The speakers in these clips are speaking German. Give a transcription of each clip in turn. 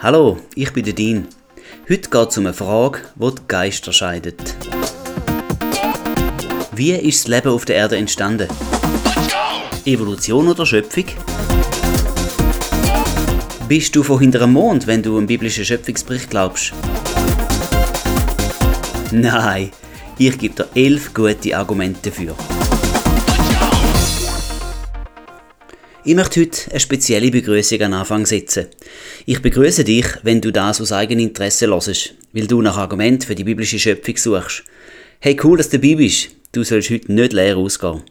Hallo, ich bin der Dean. Heute geht es um eine Frage, die die Geister scheidet. Wie ist das Leben auf der Erde entstanden? Evolution oder Schöpfung? Bist du von hinterem Mond, wenn du einen biblischen Schöpfungsbericht glaubst? Nein, ich gebe dir elf gute Argumente dafür. Ich möchte heute eine spezielle Begrüßung an Anfang setzen. Ich begrüße dich, wenn du das aus eigenem Interesse hörst, weil du nach Argument für die biblische Schöpfung suchst. Hey, cool, dass du dabei bist. Du sollst heute nicht leer ausgehen.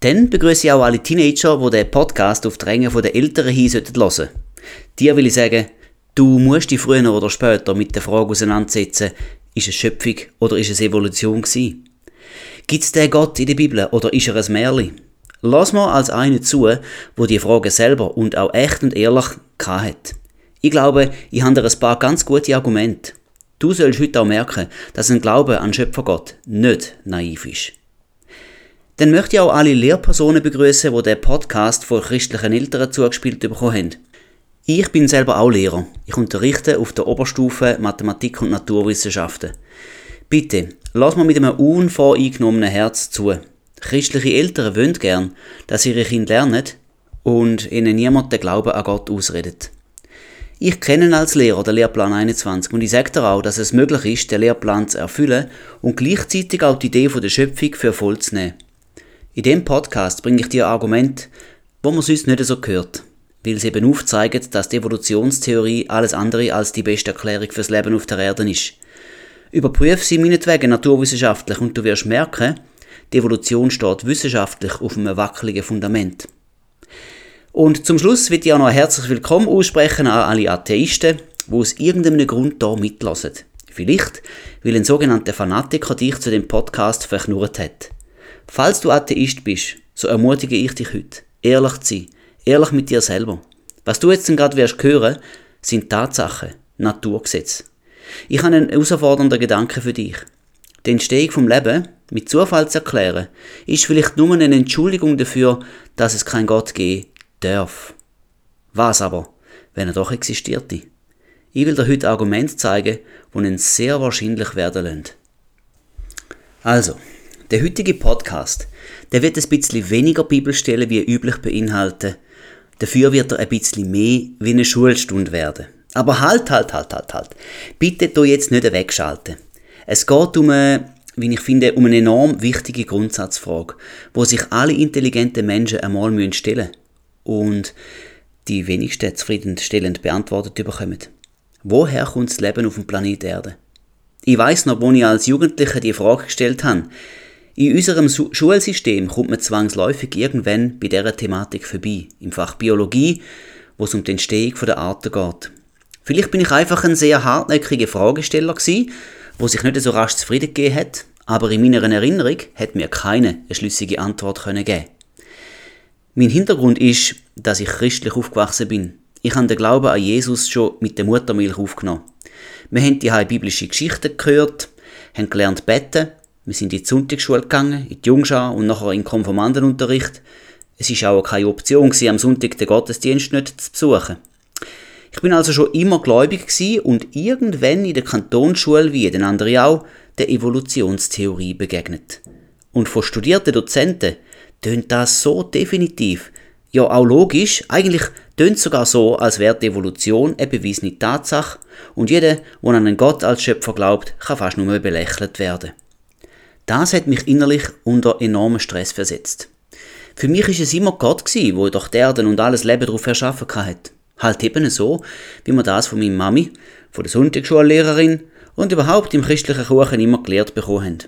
Dann begrüße ich auch alle Teenager, die den Podcast auf Drängen der Eltern hin hören sollten. Dir will ich sagen, du musst dich früher oder später mit der Frage auseinandersetzen, ist es Schöpfung oder ist es Evolution gewesen? Gibt es den Gott in der Bibel oder ist er ein Märchen? Lass mal als eine zu, wo die Frage selber und auch echt und ehrlich hat. Ich glaube, ich habe dir ein paar ganz gute Argumente. Du sollst heute auch merken, dass ein Glaube an Schöpfergott nicht naiv ist. Dann möchte ich auch alle Lehrpersonen begrüßen, die den Podcast von christlichen Eltern zugespielt bekommen haben. Ich bin selber auch Lehrer. Ich unterrichte auf der Oberstufe Mathematik und Naturwissenschaften. Bitte, lass mal mit einem unvoreingenommenen Herz zu. Christliche Eltern wollen gern, dass ihre Kinder lernen und ihnen niemand den Glauben an Gott ausredet. Ich kenne als Lehrer den Lehrplan 21 und ich sage dir auch, dass es möglich ist, den Lehrplan zu erfüllen und gleichzeitig auch die Idee der Schöpfung für voll zu nehmen. In dem Podcast bringe ich dir Argumente, wo man sonst nicht so hört, weil sie eben aufzeigen, dass die Evolutionstheorie alles andere als die beste Erklärung fürs Leben auf der Erde ist. Überprüfe sie meinetwegen naturwissenschaftlich und du wirst merken, die Evolution steht wissenschaftlich auf einem wackeligen Fundament. Und zum Schluss wird ich auch noch ein herzlich willkommen aussprechen an alle Atheisten, die aus irgendeinem Grund hier mitlassen. Vielleicht, weil ein sogenannter Fanatiker dich zu dem Podcast verknurrt hat. Falls du Atheist bist, so ermutige ich dich heute, ehrlich zu sein, ehrlich mit dir selber. Was du jetzt gerade wirst hören, sind Tatsachen, Naturgesetze. Ich habe einen herausfordernden Gedanken für dich. Die Entstehung vom Leben mit Zufall zu erklären, ist vielleicht nur eine Entschuldigung dafür, dass es keinen Gott geben darf. Was aber, wenn er doch existierte? Ich will dir heute Argumente zeigen, die ihn sehr wahrscheinlich werden lassen. Also, der heutige Podcast, der wird ein bisschen weniger Bibelstellen wie üblich beinhalten. Dafür wird er ein bisschen mehr wie eine Schulstunde werden. Aber halt, halt, halt, halt, halt. Bitte du jetzt nicht wegschalten. Es geht um eine, wie ich finde, um eine enorm wichtige Grundsatzfrage, wo sich alle intelligenten Menschen einmal stellen müssen und die wenigsten zufriedenstellend beantwortet bekommen. Woher kommt das Leben auf dem Planet Erde? Ich weiß noch, wo ich als Jugendlicher die Frage gestellt habe. In unserem Schulsystem kommt man zwangsläufig irgendwann bei dieser Thematik vorbei. Im Fach Biologie, wo es um die Entstehung der Arten geht. Vielleicht bin ich einfach ein sehr hartnäckiger Fragesteller gewesen wo sich nicht so rasch zufrieden gegeben hat, aber in meiner Erinnerung hat mir keine eine schlüssige Antwort können geben. Mein Hintergrund ist, dass ich christlich aufgewachsen bin. Ich habe den Glauben an Jesus schon mit der Muttermilch aufgenommen. Wir haben die biblische Geschichten gehört, haben gelernt beten, wir sind in die Sonntagsschule gegangen, in die Jungschar und nachher in den Konformandenunterricht. Es war auch keine Option am Sonntag den Gottesdienst nicht zu besuchen. Ich bin also schon immer gläubig und irgendwann in der Kantonsschule, wie den anderen auch, der Evolutionstheorie begegnet. Und von studierten Dozenten tönt das so definitiv, ja auch logisch, eigentlich tönt sogar so, als wäre die Evolution eine bewiesene Tatsache und jeder, der an einen Gott als Schöpfer glaubt, kann fast nur belächelt werden. Das hat mich innerlich unter enormen Stress versetzt. Für mich ist es immer Gott gewesen, wo doch die Erde und alles Leben darauf erschaffen hat. Halt eben so, wie man das von meiner Mami, von der Sonntagsschullehrerin und überhaupt im christlichen Kuchen immer gelehrt bekommen haben.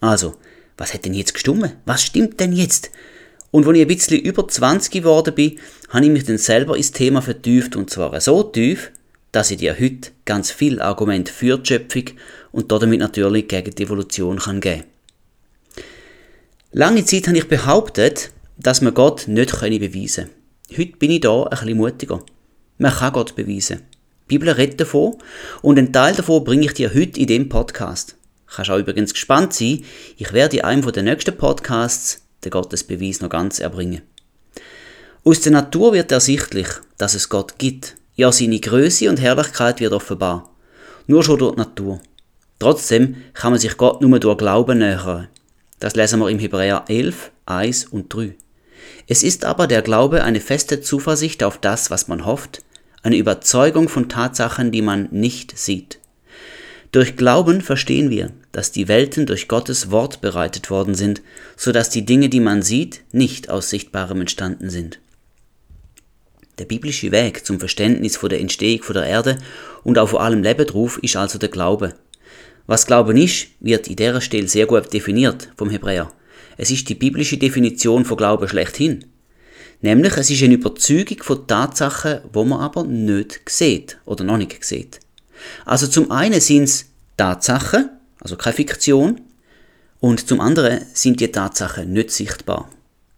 Also, was hat denn jetzt gestummen? Was stimmt denn jetzt? Und als ich ein bisschen über 20 geworden bin, habe ich mich dann selber ins Thema vertieft und zwar so tief, dass ich dir heute ganz viel Argument für die Schöpfung und damit natürlich gegen die Evolution kann geben. Lange Zeit habe ich behauptet, dass man Gott nicht beweisen können. Heute bin ich da ein bisschen mutiger. Man kann Gott beweisen. Die Bibel redet davon und einen Teil davon bringe ich dir heute in dem Podcast. Du kannst auch übrigens gespannt sein, ich werde in einem der nächsten Podcasts den Gottesbeweis noch ganz erbringen. Aus der Natur wird ersichtlich, dass es Gott gibt, Ja, seine Größe und Herrlichkeit wird offenbar. Nur schon durch die Natur. Trotzdem kann man sich Gott nur durch Glauben nähern. Das lesen wir im Hebräer 11, 1 und 3. Es ist aber der Glaube eine feste Zuversicht auf das, was man hofft, eine Überzeugung von Tatsachen, die man nicht sieht. Durch Glauben verstehen wir, dass die Welten durch Gottes Wort bereitet worden sind, so dass die Dinge, die man sieht, nicht aus Sichtbarem entstanden sind. Der biblische Weg zum Verständnis von der Entstehung von der Erde und auch vor allem Leben drauf ist also der Glaube. Was Glauben ist, wird in dieser Stelle sehr gut definiert vom Hebräer. Es ist die biblische Definition von Glauben schlechthin. Nämlich, es ist eine Überzeugung von Tatsachen, wo man aber nicht sieht oder noch nicht sieht. Also zum einen sind es Tatsachen, also keine Fiktion, und zum anderen sind die Tatsachen nicht sichtbar.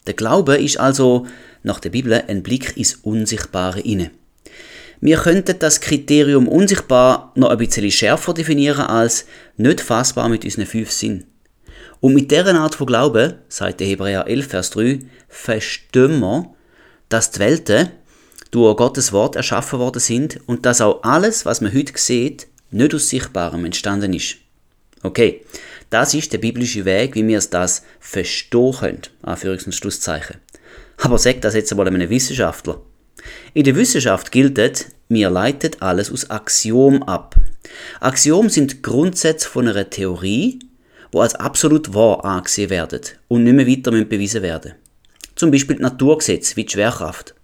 Der Glaube ist also nach der Bibel ein Blick ins Unsichtbare inne. Wir könnten das Kriterium unsichtbar noch ein bisschen schärfer definieren als nicht fassbar mit unseren fünf Sinnen. Und mit dieser Art von Glauben, sagt der Hebräer 11, Vers 3, verstehen wir, dass die Welten durch Gottes Wort erschaffen worden sind und dass auch alles, was man heute sieht, nicht aus Sichtbarem entstanden ist. Okay, das ist der biblische Weg, wie wir es das verstehen können. Anführungs- und Schlusszeichen. Aber sagt das jetzt einmal einem Wissenschaftler. In der Wissenschaft gilt, wir leiten alles aus Axiom ab. Axiom sind Grundsätze von einer Theorie, wo als absolut wahr angesehen werden und nicht mehr weiter bewiesen werden. Zum Beispiel Naturgesetze wie die Schwerkraft.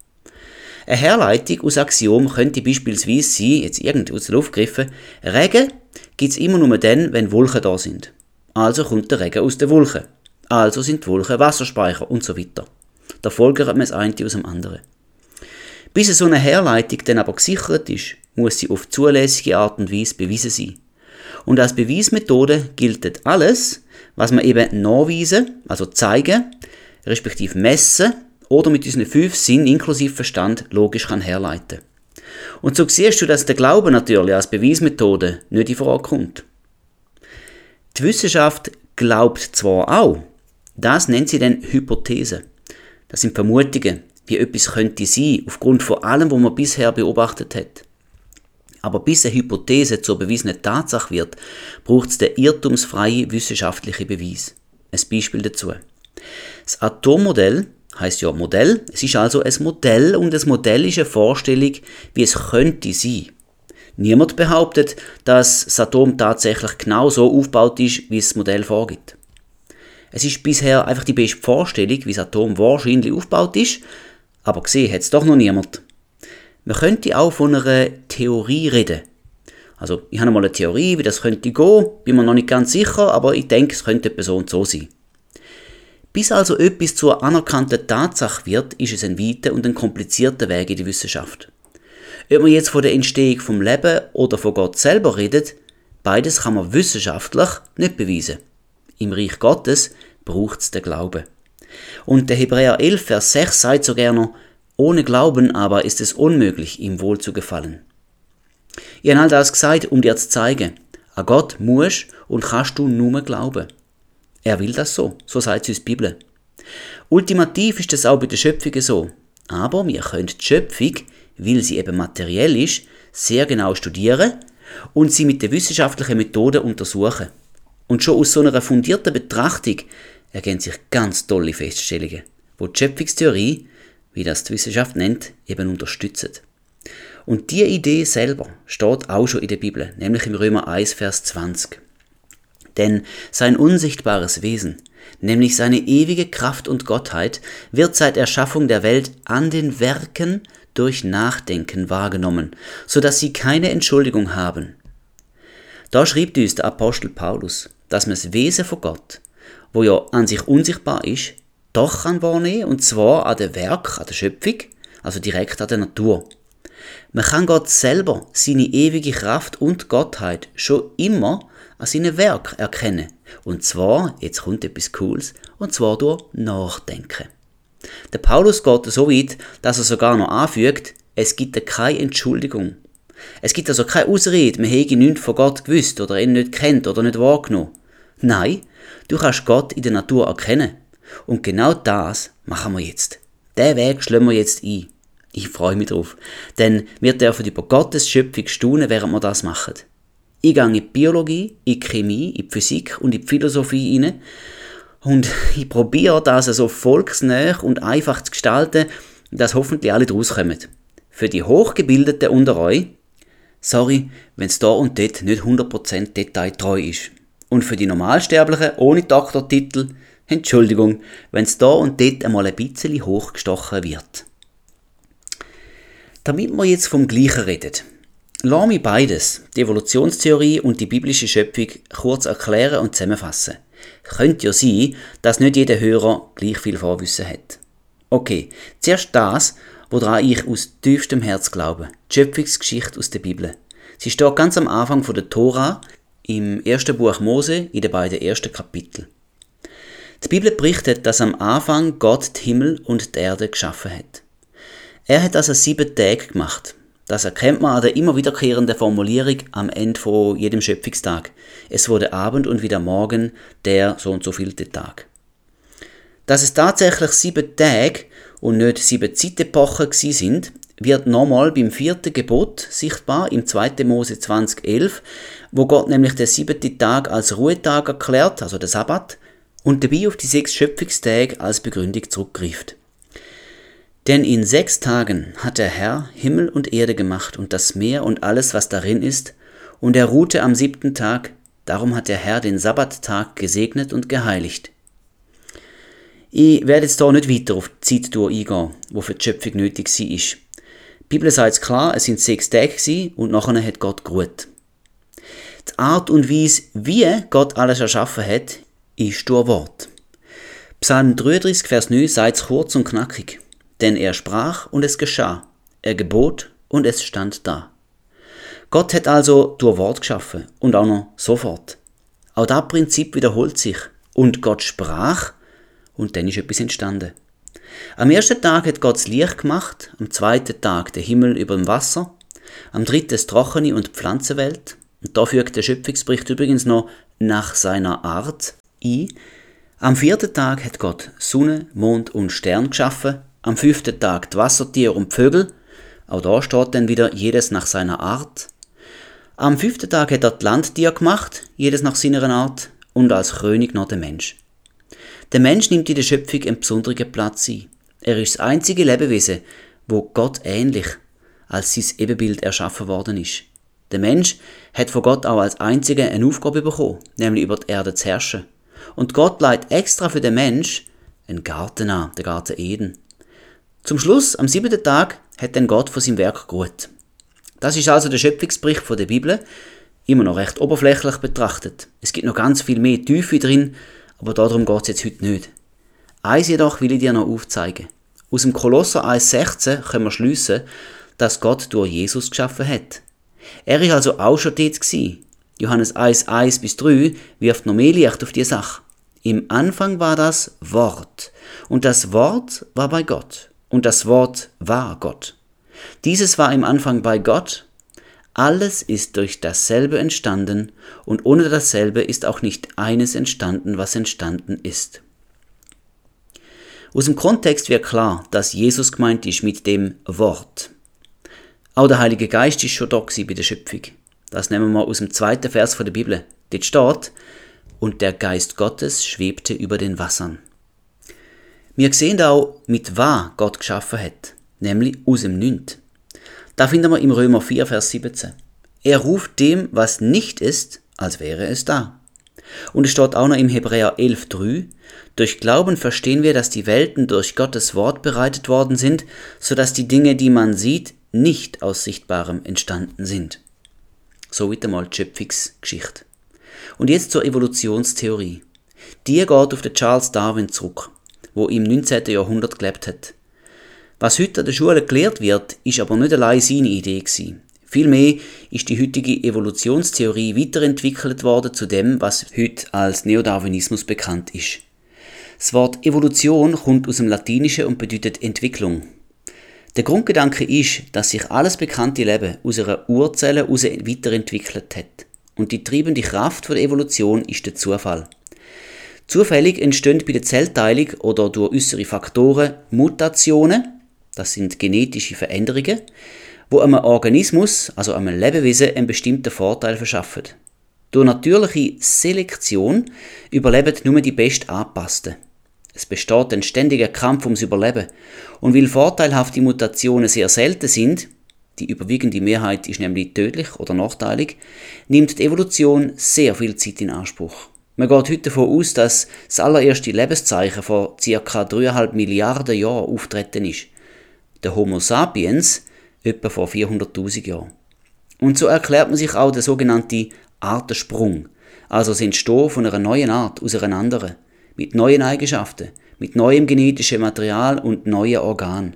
Eine Herleitung aus Axiom könnte beispielsweise sein, jetzt irgend aus der Luft gegriffen, Regen gibt es immer nur dann, wenn Wolken da sind. Also kommt der Regen aus den Wolken. Also sind die Wolken Wasserspeicher und so weiter. Da folgert man das eine aus dem anderen. Bis so eine Herleitung dann aber gesichert ist, muss sie auf zulässige Art und Weise bewiesen sein. Und als Beweismethode gilt alles, was man eben nachweisen, also zeigen, respektive messen oder mit unseren fünf Sinnen inklusive Verstand logisch kann herleiten. Und so siehst du, dass der Glaube natürlich als Beweismethode nicht in Frage kommt. Die Wissenschaft glaubt zwar auch, das nennt sie dann Hypothese. Das sind Vermutungen, wie etwas könnte sein, aufgrund von allem, was man bisher beobachtet hat. Aber bis eine Hypothese zur bewiesenen Tatsache wird, braucht es den irrtumsfreien wissenschaftlichen Beweis. Ein Beispiel dazu. Das Atommodell heißt ja Modell. Es ist also ein Modell und das Modell ist eine Vorstellung, wie es könnte sein. Niemand behauptet, dass das Atom tatsächlich genau so aufgebaut ist, wie es das Modell vorgibt. Es ist bisher einfach die beste Vorstellung, wie das Atom wahrscheinlich aufgebaut ist, aber gesehen hat es doch noch niemand. Man könnte auch von einer Theorie reden. Also, ich habe mal eine Theorie, wie das könnte gehen, bin mir noch nicht ganz sicher, aber ich denke, es könnte etwa so und so sein. Bis also etwas zur anerkannten Tatsache wird, ist es ein weiter und ein komplizierter Weg in die Wissenschaft. Ob man jetzt von der Entstehung vom Leben oder von Gott selber redet, beides kann man wissenschaftlich nicht beweisen. Im Reich Gottes braucht es den Glauben. Und der Hebräer 11, Vers 6 sagt so gerne, ohne Glauben aber ist es unmöglich, ihm wohl zu gefallen. Ich habe all das gesagt, um dir zu zeigen, an Gott musst und kannst du nur glauben. Er will das so, so sagt uns die Bibel. Ultimativ ist das auch bei der Schöpfung so. Aber wir können die Schöpfung, weil sie eben materiell ist, sehr genau studieren und sie mit den wissenschaftlichen Methoden untersuchen. Und schon aus so einer fundierten Betrachtung ergeben sich ganz tolle Feststellungen, wo die Schöpfungstheorie, wie das die Wissenschaft nennt, eben unterstützt. Und die Idee selber steht auch schon in der Bibel, nämlich im Römer 1, Vers 20. Denn sein unsichtbares Wesen, nämlich seine ewige Kraft und Gottheit, wird seit Erschaffung der Welt an den Werken durch Nachdenken wahrgenommen, so dass sie keine Entschuldigung haben. Da schrieb uns der Apostel Paulus, dass man das Wesen von Gott, wo ja an sich unsichtbar ist, doch kann wahrnehmen, und zwar an dem Werk, an der Schöpfung, also direkt an der Natur. Man kann Gott selber, seine ewige Kraft und Gottheit schon immer an seinem Werk erkennen. Und zwar, jetzt kommt etwas Cooles, und zwar durch Nachdenken. Der Paulus geht so weit, dass er sogar noch anfügt, es gibt keine Entschuldigung. Es gibt also keine Ausrede, man hätte nichts von Gott gewusst oder ihn nicht kennt oder nicht wahrgenommen. Nein, du kannst Gott in der Natur erkennen. Und genau das machen wir jetzt. Den Weg schlagen wir jetzt ein. Ich freue mich drauf, denn wir dürfen über Gottes Schöpfung staunen, während wir das machen. Ich gehe in die Biologie, in die Chemie, in die Physik und in die Philosophie hinein und ich probiere das so volksnah und einfach zu gestalten, dass hoffentlich alle draus kommen. Für die Hochgebildeten unter euch, sorry, wenn es da und dort nicht 100% detailtreu ist. Und für die Normalsterblichen ohne Doktortitel, Entschuldigung, wenn es da und dort einmal ein bisschen hochgestochen wird. Damit wir jetzt vom Gleichen reden, lass mich beides, die Evolutionstheorie und die biblische Schöpfung, kurz erklären und zusammenfassen. Könnte ja sein, dass nicht jeder Hörer gleich viel Vorwissen hat. Okay, zuerst das, woran ich aus tiefstem Herz glaube, die Schöpfungsgeschichte aus der Bibel. Sie steht ganz am Anfang von der Tora, im ersten Buch Mose, in den beiden ersten Kapiteln. Die Bibel berichtet, dass am Anfang Gott die Himmel und die Erde geschaffen hat. Er hat an sieben Tagen gemacht. Das erkennt man an der immer wiederkehrenden Formulierung am Ende von jedem Schöpfungstag. Es wurde Abend und wieder Morgen, der so und so vielte Tag. Dass es tatsächlich sieben Tage und nicht sieben Zeitepochen sind, wird nochmal beim vierten Gebot sichtbar im 2. Mose 2011, wo Gott nämlich den siebten Tag als Ruhetag erklärt, also der Sabbat, und dabei auf die sechs Schöpfungstage als Begründung zurückgreift. Denn in sechs Tagen hat der Herr Himmel und Erde gemacht und das Meer und alles, was darin ist, und er ruhte am siebten Tag, darum hat der Herr den Sabbattag gesegnet und geheiligt. Ich werde jetzt hier nicht weiter auf die Zeit eingehen, wo für die Schöpfung nötig war. Die Bibel sagt klar, es sind sechs Tage und nachher hat Gott geruht. Die Art und Weise, wie Gott alles erschaffen hat, ist durch Wort. Psalm 33, Vers 9 sagt es kurz und knackig. Denn er sprach und es geschah, er gebot und es stand da. Gott hat also durch Wort geschaffen und auch noch sofort. Auch das Prinzip wiederholt sich. Und Gott sprach und dann ist etwas entstanden. Am ersten Tag hat Gott das Licht gemacht, am zweiten Tag der Himmel über dem Wasser, am dritten das Trockene und die Pflanzenwelt. Und da fügt der Schöpfungsbericht übrigens noch nach seiner Art ein. Am vierten Tag hat Gott Sonne, Mond und Stern geschaffen am fünften Tag die Wassertiere und die Vögel. Auch da steht dann wieder jedes nach seiner Art. Am fünften Tag hat er die Landtiere gemacht, jedes nach seiner Art, und als König noch der Mensch. Der Mensch nimmt in der Schöpfung einen besonderen Platz ein. Er ist das einzige Lebewesen, wo Gott ähnlich als sein Ebenbild erschaffen worden ist. Der Mensch hat von Gott auch als einziger eine Aufgabe bekommen, nämlich über die Erde zu herrschen. Und Gott leitet extra für den Mensch einen Garten an, den Garten Eden. Zum Schluss, am siebten Tag, hat dann Gott von seinem Werk geruht. Das ist also der Schöpfungsbericht der Bibel, immer noch recht oberflächlich betrachtet. Es gibt noch ganz viel mehr Tiefe drin, aber darum geht es jetzt heute nicht. Eins jedoch will ich dir noch aufzeigen. Aus dem Kolosser 1,16 können wir schliessen, dass Gott durch Jesus geschaffen hat. Er ist also auch schon dort gewesen. Johannes 1, 1 bis 3 wirft noch mehr Licht auf die Sache. Im Anfang war das Wort. Und das Wort war bei Gott und das Wort war Gott. Dieses war im Anfang bei Gott. Alles ist durch dasselbe entstanden und ohne dasselbe ist auch nicht eines entstanden, was entstanden ist. Aus dem Kontext wird klar, dass Jesus gemeint ist mit dem Wort. Auch der Heilige Geist ist schon da bei der Schöpfung. Das nehmen wir aus dem zweiten Vers von der Bibel. Dort steht, und der Geist Gottes schwebte über den Wassern. Wir sehen auch, mit was Gott geschaffen hat, nämlich aus dem Nichts. Da finden wir im Römer 4, Vers 17. Er ruft dem, was nicht ist, als wäre es da. Und es steht auch noch im Hebräer 11, 3, durch Glauben verstehen wir, dass die Welten durch Gottes Wort bereitet worden sind, so dass die Dinge, die man sieht, nicht aus Sichtbarem entstanden sind. So wird einmal die Schöpfungsgeschichte. Und jetzt zur Evolutionstheorie. Die geht auf den Charles Darwin zurück wo im 19. Jahrhundert gelebt hat. Was heute an der Schule gelehrt wird, ist aber nicht allein seine Idee gewesen. Vielmehr ist die heutige Evolutionstheorie weiterentwickelt worden zu dem, was heute als Neodarwinismus bekannt ist. Das Wort Evolution kommt aus dem Latinischen und bedeutet Entwicklung. Der Grundgedanke ist, dass sich alles bekannte Leben aus einer Urzelle heraus weiterentwickelt hat. Und die treibende Kraft der Evolution ist der Zufall. Zufällig entstehen bei der Zellteilung oder durch äußere Faktoren Mutationen Das sind genetische Veränderungen, wo einem Organismus, also einem Lebewesen, einen bestimmten Vorteil verschaffen. Durch natürliche Selektion überleben nur die best angepassten. Es besteht ein ständiger Kampf ums Überleben. Und weil vorteilhafte Mutationen sehr selten sind, die überwiegende Mehrheit ist nämlich tödlich oder nachteilig, nimmt die Evolution sehr viel Zeit in Anspruch. Man geht heute davon aus, dass das allererste Lebenszeichen vor ca. 3,5 Milliarden Jahren auftreten ist. Der Homo sapiens etwa vor 400.000 Jahren. Und so erklärt man sich auch der sogenannte Artensprung, also das Entstehen von einer neuen Art aus einer anderen, mit neuen Eigenschaften, mit neuem genetischem Material und neuen Organen.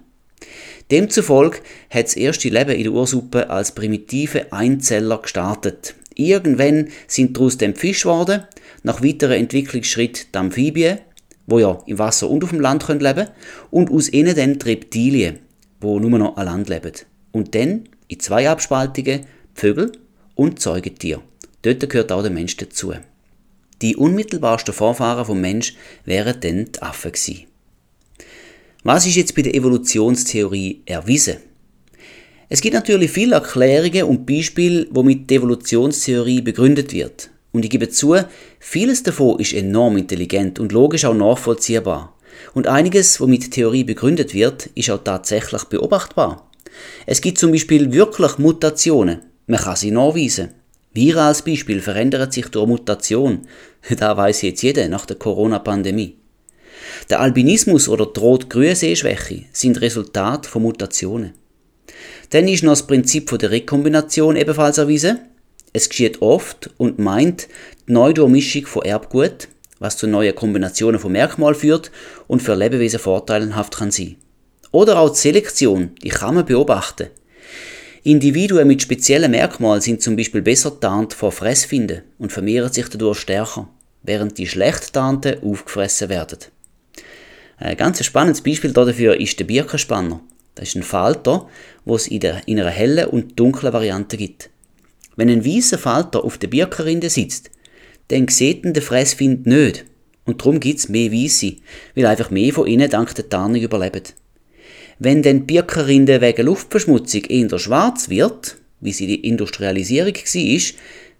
Demzufolge hat das erste Leben in der Ursuppe als primitive Einzeller gestartet. Irgendwann sind daraus dann Fisch geworden, nach weiteren Entwicklungsschritt die Amphibien, wo ja im Wasser und auf dem Land leben können, und aus ihnen dann die Reptilien, wo nur noch an Land leben. Und dann in zwei Abspaltungen Vögel und Säugetier. Dort gehört auch der Mensch dazu. Die unmittelbarsten Vorfahren vom Mensch wären dann die Affen gewesen. Was ist jetzt bei der Evolutionstheorie erwiesen? Es gibt natürlich viele Erklärungen und Beispiele, womit die Evolutionstheorie begründet wird. Und ich gebe zu, vieles davon ist enorm intelligent und logisch auch nachvollziehbar. Und einiges, womit die Theorie begründet wird, ist auch tatsächlich beobachtbar. Es gibt zum Beispiel wirklich Mutationen. Man kann sie nachweisen. Viren als Beispiel verändern sich durch Mutation. Da weiß jetzt jeder nach der Corona-Pandemie. Der Albinismus oder die Rot-Grün-Sehschwäche sind Resultat von Mutationen. Dann ist noch das Prinzip der Rekombination ebenfalls erwiesen. Es geschieht oft und meint die Neudurchmischung von Erbgut, was zu neuen Kombinationen von Merkmalen führt und für Lebewesen vorteilhaft kann sein. Oder auch die Selektion, die kann man beobachten. Individuen mit speziellen Merkmalen sind zum Beispiel besser tarnt vor Fressfinden und vermehren sich dadurch stärker, während die schlecht tarnten aufgefressen werden. Ein ganz spannendes Beispiel dafür ist der Birkenspanner. Das ist ein Falter, wo es in, der, in einer hellen und dunklen Variante gibt. Wenn ein weißer Falter auf der Birkenrinde sitzt, dann sieht ihn der Fressfind nicht. Und darum gibt es mehr Weisse, weil einfach mehr von ihnen dank der Tarnung überleben. Wenn dann die Birkenrinde wegen Luftverschmutzung eher schwarz wird, wie sie die Industrialisierung war,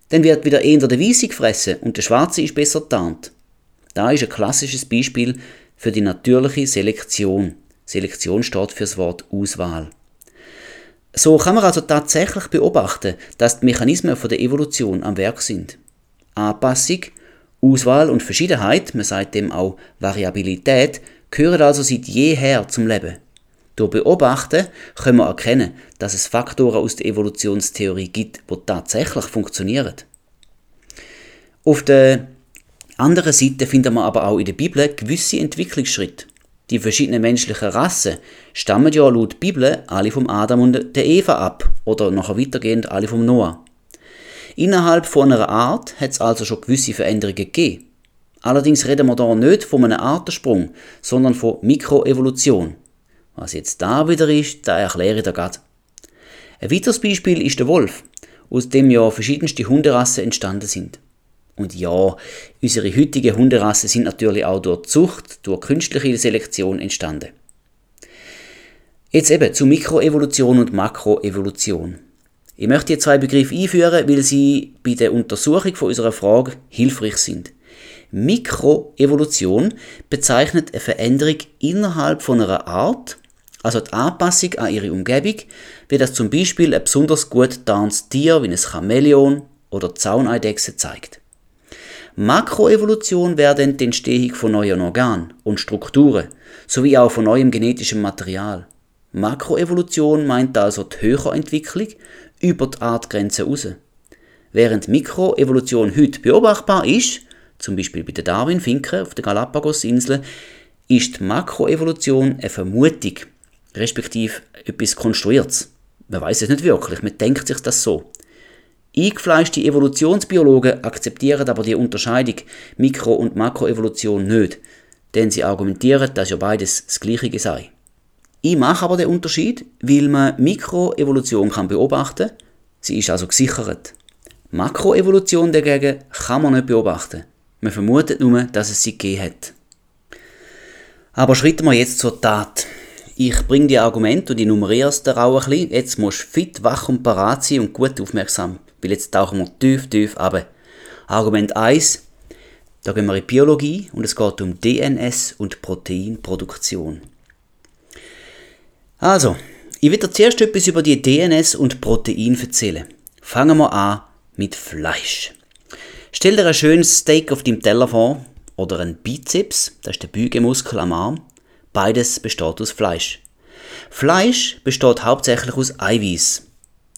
dann wird wieder eher der Weiße gefressen und der Schwarze ist besser tarnt. Da ist ein klassisches Beispiel für die natürliche Selektion. Selektion steht für das Wort Auswahl. So kann man also tatsächlich beobachten, dass die Mechanismen von der Evolution am Werk sind. Anpassung, Auswahl und Verschiedenheit, man sagt dem auch Variabilität, gehören also seit jeher zum Leben. Durch Beobachten können wir erkennen, dass es Faktoren aus der Evolutionstheorie gibt, die tatsächlich funktionieren. Auf der anderen Seite finden wir aber auch in der Bibel gewisse Entwicklungsschritte. Die verschiedenen menschlichen Rassen stammen ja laut Bibel alle vom Adam und der Eva ab oder nachher weitergehend alle vom Noah. Innerhalb von einer Art hat es also schon gewisse Veränderungen gegeben. Allerdings reden wir hier nicht von einem Artensprung, sondern von Mikroevolution. Was jetzt da wieder ist, da erkläre ich dir gerade. Ein weiteres Beispiel ist der Wolf, aus dem ja verschiedenste Hunderassen entstanden sind. Und ja, unsere heutigen Hunderassen sind natürlich auch durch Zucht, durch künstliche Selektion entstanden. Jetzt eben zu Mikroevolution und Makroevolution. Ich möchte hier zwei Begriffe einführen, weil sie bei der Untersuchung von unserer Frage hilfreich sind. Mikroevolution bezeichnet eine Veränderung innerhalb von einer Art also die Anpassung an ihre Umgebung, wie das zum Beispiel ein besonders gut tarntes Tier wie ein Chamäleon oder Zauneidechse zeigt. Makroevolution wäre dann die Entstehung von neuen Organen und Strukturen, sowie auch von neuem genetischem Material. Makroevolution meint also die höhere Entwicklung über die Artgrenze heraus. Während Mikroevolution heute beobachtbar ist, zum Beispiel bei den Darwin-Finken auf den Galapagos-Inseln, ist die Makroevolution eine Vermutung respektive etwas Konstruiertes. Man weiß es nicht wirklich, man denkt sich das so. Eingefleischte Evolutionsbiologen akzeptieren aber die Unterscheidung Mikro- und Makroevolution nicht, denn sie argumentieren, dass ja beides das Gleiche sei. Ich mache aber den Unterschied, weil man Mikroevolution kann beobachten, sie ist also gesichert. Makroevolution dagegen kann man nicht beobachten. Man vermutet nur, dass es sie gegeben hat. Aber schritten wir jetzt zur Tat. Ich bringe die Argumente und die nummeriere es dir auch ein bisschen. Jetzt musst du fit, wach und parat sein und gut aufmerksam, weil jetzt tauchen wir tief, tief ab. Argument 1, da gehen wir in Biologie und es geht um DNS und Proteinproduktion. Also, ich will dir zuerst etwas über die DNS und Protein erzählen. Fangen wir an mit Fleisch. Stell dir ein schönes Steak auf deinem Teller vor oder ein Bizeps, das ist der Bügemuskel am Arm. Beides besteht aus Fleisch. Fleisch besteht hauptsächlich aus Eiweiß.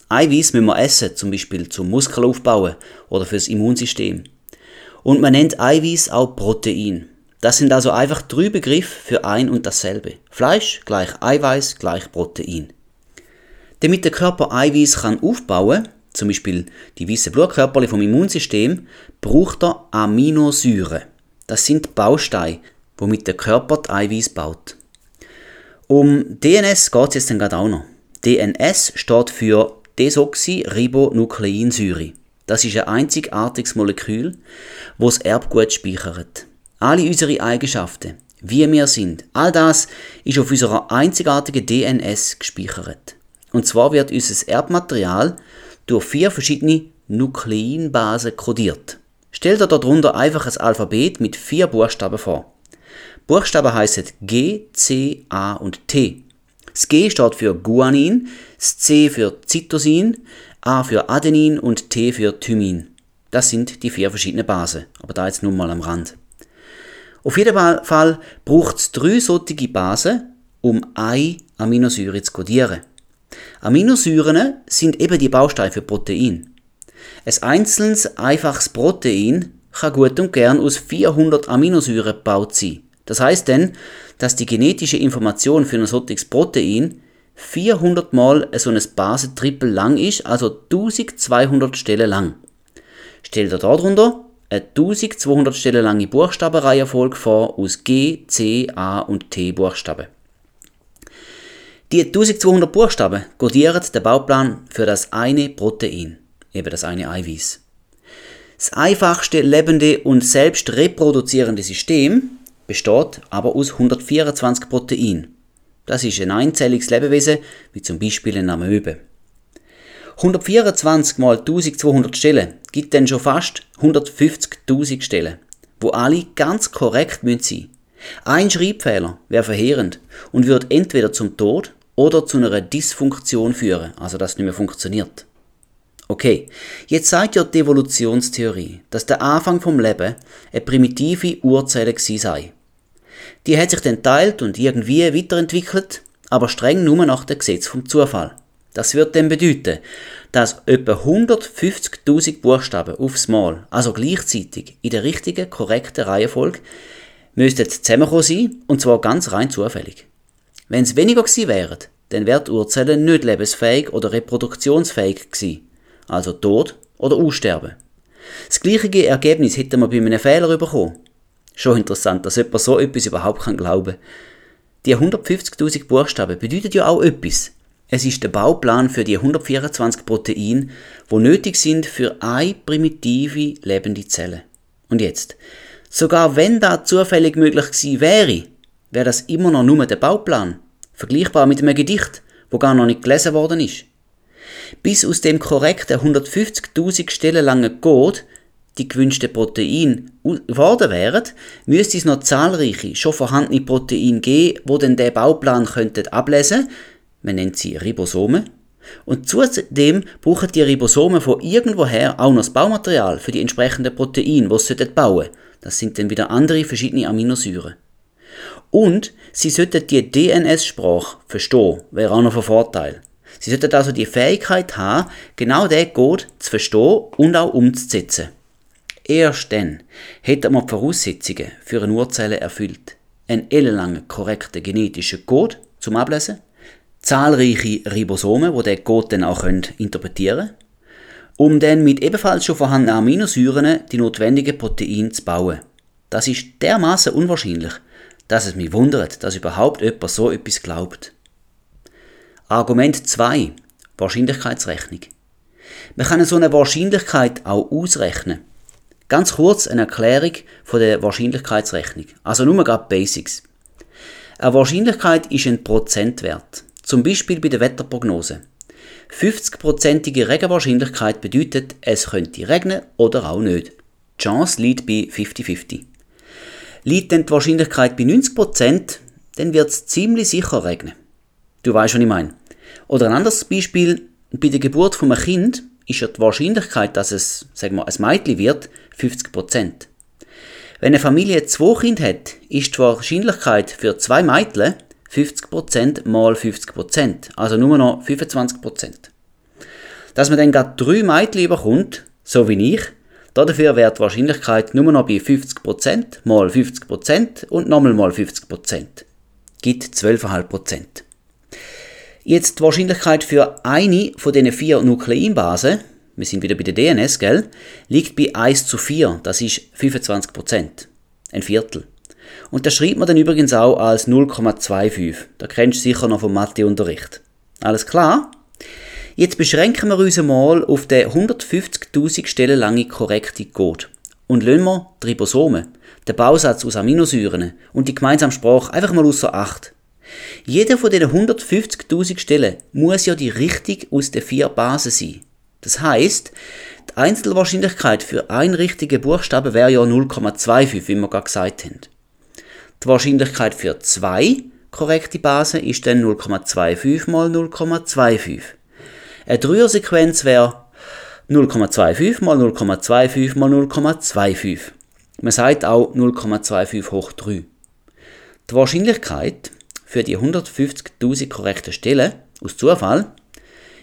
Eiweiß müssen wir essen, zum Beispiel zum Muskelaufbauen oder fürs Immunsystem. Und man nennt Eiweiß auch Protein. Das sind also einfach drei Begriffe für ein und dasselbe. Fleisch gleich Eiweiß gleich Protein. Damit der Körper Eiweiß kann aufbauen, zum Beispiel die weißen Blutkörperchen vom Immunsystem, braucht er Aminosäuren. Das sind Bausteine, womit der Körper die Eiweiß baut. Um DNS geht es jetzt dann gerade auch noch. DNS steht für Desoxyribonukleinsäure. Das ist ein einzigartiges Molekül, wo das Erbgut speichert. Alle unsere Eigenschaften, wie wir sind, all das ist auf unserer einzigartigen DNS gespeichert. Und zwar wird unser Erbmaterial durch vier verschiedene Nukleinbasen kodiert. Stell dir darunter einfach ein Alphabet mit vier Buchstaben vor. Buchstaben heißen G, C, A und T. Das G steht für Guanin, das C für Cytosin, A für Adenin und T für Thymin. Das sind die vier verschiedenen Basen, aber da jetzt nur mal am Rand. Auf jeden Fall braucht es drei solche Basen, um eine Aminosäure zu kodieren. Aminosäuren sind eben die Bausteine für Protein. Ein einzelnes einfaches Protein kann gut und gern aus 400 Aminosäuren gebaut sein. Das heißt denn, dass die genetische Information für ein solches Protein 400 mal so ein Basentrippel lang ist, also 1200 Stellen lang. Stell dir darunter eine 1200 Stellen lange Buchstabenreihenfolge vor aus G, C, A und T Buchstaben. Die 1200 Buchstaben kodieren den Bauplan für das eine Protein, eben das eine Eiweiß. Das einfachste lebende und selbst reproduzierende System besteht aber aus 124 Proteinen. Das ist ein einzelliges Lebewesen, wie zum Beispiel ein Amöbe. 124 mal 1200 Stellen gibt dann schon fast 150.000 Stellen, wo alle ganz korrekt sein müssen. Ein Schreibfehler wäre verheerend und würde entweder zum Tod oder zu einer Dysfunktion führen, also dass es nicht mehr funktioniert. Okay, jetzt sagt ja die Evolutionstheorie, dass der Anfang vom Leben eine primitive Urzelle sei. Die hat sich dann teilt und irgendwie weiterentwickelt, aber streng nur nach dem Gesetz vom Zufall. Das wird dann bedeuten, dass etwa 150.000 Buchstaben aufs Mal, also gleichzeitig in der richtigen, korrekten Reihenfolge, müssten zusammenkommen sein, und zwar ganz rein zufällig. Wenn es weniger gewesen wären, dann wäre die Urzelle nicht lebensfähig oder reproduktionsfähig gewesen, also tot oder aussterben. Das gleiche Ergebnis hätten wir bei einem Fehler bekommen. Schon interessant, dass jemand so etwas überhaupt kann glauben Die 150.000 Buchstaben bedeuten ja auch etwas. Es ist der Bauplan für die 124 Proteine, wo nötig sind für eine primitive lebende Zelle. Und jetzt, sogar wenn das zufällig möglich gewesen wäre, wäre das immer noch nur der Bauplan, vergleichbar mit einem Gedicht, wo gar noch nicht gelesen worden ist. Bis aus dem korrekten 150.000 Stellen langen Code die gewünschten Proteine geworden wären, müsste es noch zahlreiche, schon vorhandene Proteine geben, wo dann den Bauplan könnten ablesen Man nennt sie Ribosome. Und zudem brauchen die Ribosome von irgendwoher auch noch das Baumaterial für die entsprechenden Proteine, die sie bauen sollten. Das sind dann wieder andere verschiedene Aminosäuren. Und sie sollten die DNS-Sprache verstehen, wäre auch noch ein Vorteil. Sie sollten also die Fähigkeit haben, genau den Code zu verstehen und auch umzusetzen. Erst dann hätte man die Voraussetzungen für eine Urzelle erfüllt. Ein ellenlanger korrekter genetischer Code zum Ablesen, zahlreiche Ribosomen, die den Code dann auch interpretieren können, um dann mit ebenfalls schon vorhandenen Aminosäuren die notwendigen Proteine zu bauen. Das ist dermaßen unwahrscheinlich, dass es mich wundert, dass überhaupt jemand so etwas glaubt. Argument 2. Wahrscheinlichkeitsrechnung. Man kann so eine Wahrscheinlichkeit auch ausrechnen. Ganz kurz eine Erklärung von der Wahrscheinlichkeitsrechnung. Also nur gerade Basics. Eine Wahrscheinlichkeit ist ein Prozentwert. Zum Beispiel bei der Wetterprognose. 50-prozentige Regenwahrscheinlichkeit bedeutet, es könnte regnen oder auch nicht. Die Chance liegt bei 50-50. Liegt denn die Wahrscheinlichkeit bei 90%, dann wird es ziemlich sicher regnen. Du weißt, was ich meine. Oder ein anderes Beispiel, bei der Geburt von einem Kind ist ja die Wahrscheinlichkeit, dass es, sagen wir, ein Mädchen wird, 50%. Wenn eine Familie zwei Kinder hat, ist die Wahrscheinlichkeit für zwei Mädchen 50% mal 50%, also nur noch 25%. Dass man dann gerade drei Mädchen bekommt, so wie ich, dafür wäre die Wahrscheinlichkeit nur noch bei 50% mal 50% und nochmal mal 50%. Gibt 12,5%. Jetzt die Wahrscheinlichkeit für eine von diesen vier Nukleinbasen, wir sind wieder bei der DNS, gell, liegt bei 1 zu 4, das ist 25%, ein Viertel. Und das schreibt man dann übrigens auch als 0,25. Da kennst du sicher noch vom Matheunterricht. Alles klar? Jetzt beschränken wir uns mal auf den 150.000 Stellen lange korrekte Code und lassen wir die Ribosomen, den Bausatz aus Aminosäuren und die gemeinsame Sprache einfach mal außer Acht. Jeder von diesen 150.000 Stellen muss ja die Richtung aus den vier Basen sein. Das heißt, die Einzelwahrscheinlichkeit für einen richtigen Buchstaben wäre ja 0,25, wie wir gerade gesagt haben. Die Wahrscheinlichkeit für zwei korrekte Basen ist dann 0,25 mal 0,25. Eine Dreiersequenz wäre 0,25 mal 0,25 mal 0,25. Man sagt auch 0,25 hoch 3. Die Wahrscheinlichkeit für die 150.000 korrekten Stellen aus Zufall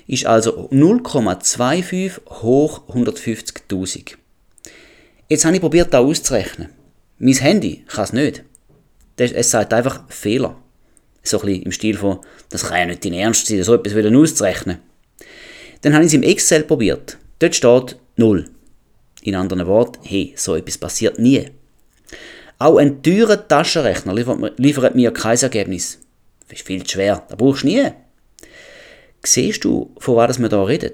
ist also 0,25 hoch 150.000. Jetzt habe ich probiert, das auszurechnen. Mein Handy kann es nicht. Es sagt einfach Fehler. So ein bisschen im Stil von, das kann ja nicht dein Ernst sein, so etwas wieder auszurechnen. Dann habe ich es im Excel probiert. Dort steht 0. In anderen Worten, hey, so etwas passiert nie. Auch ein teurer Taschenrechner liefert, mir kein Ergebnis. Das ist viel zu schwer, das brauchst du nie. Siehst du, von was wir hier reden?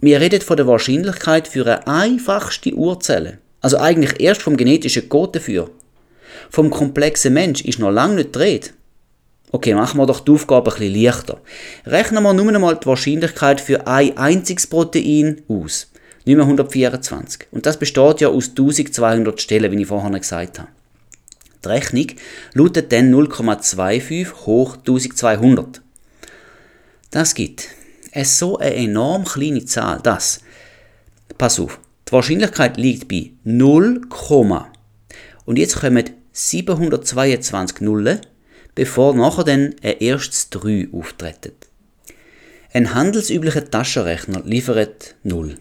Wir reden von der Wahrscheinlichkeit für eine einfachste Urzelle. Also eigentlich erst vom genetischen Code dafür. Vom komplexen Mensch ist noch lange nicht Rede. Okay, machen wir doch die Aufgabe ein bisschen leichter. Rechnen wir nur einmal die Wahrscheinlichkeit für ein einziges Protein aus. Nicht mehr 124. Und das besteht ja aus 1200 Stellen, wie ich vorhin gesagt habe. Die Rechnung lautet dann 0,25 hoch 1200. Das gibt es so eine enorm kleine Zahl, dass, pass auf, die Wahrscheinlichkeit liegt bei 0, und jetzt kommen 722 Nullen, bevor nachher dann ein erstes 3 auftreten. Ein handelsüblicher Taschenrechner liefert 0.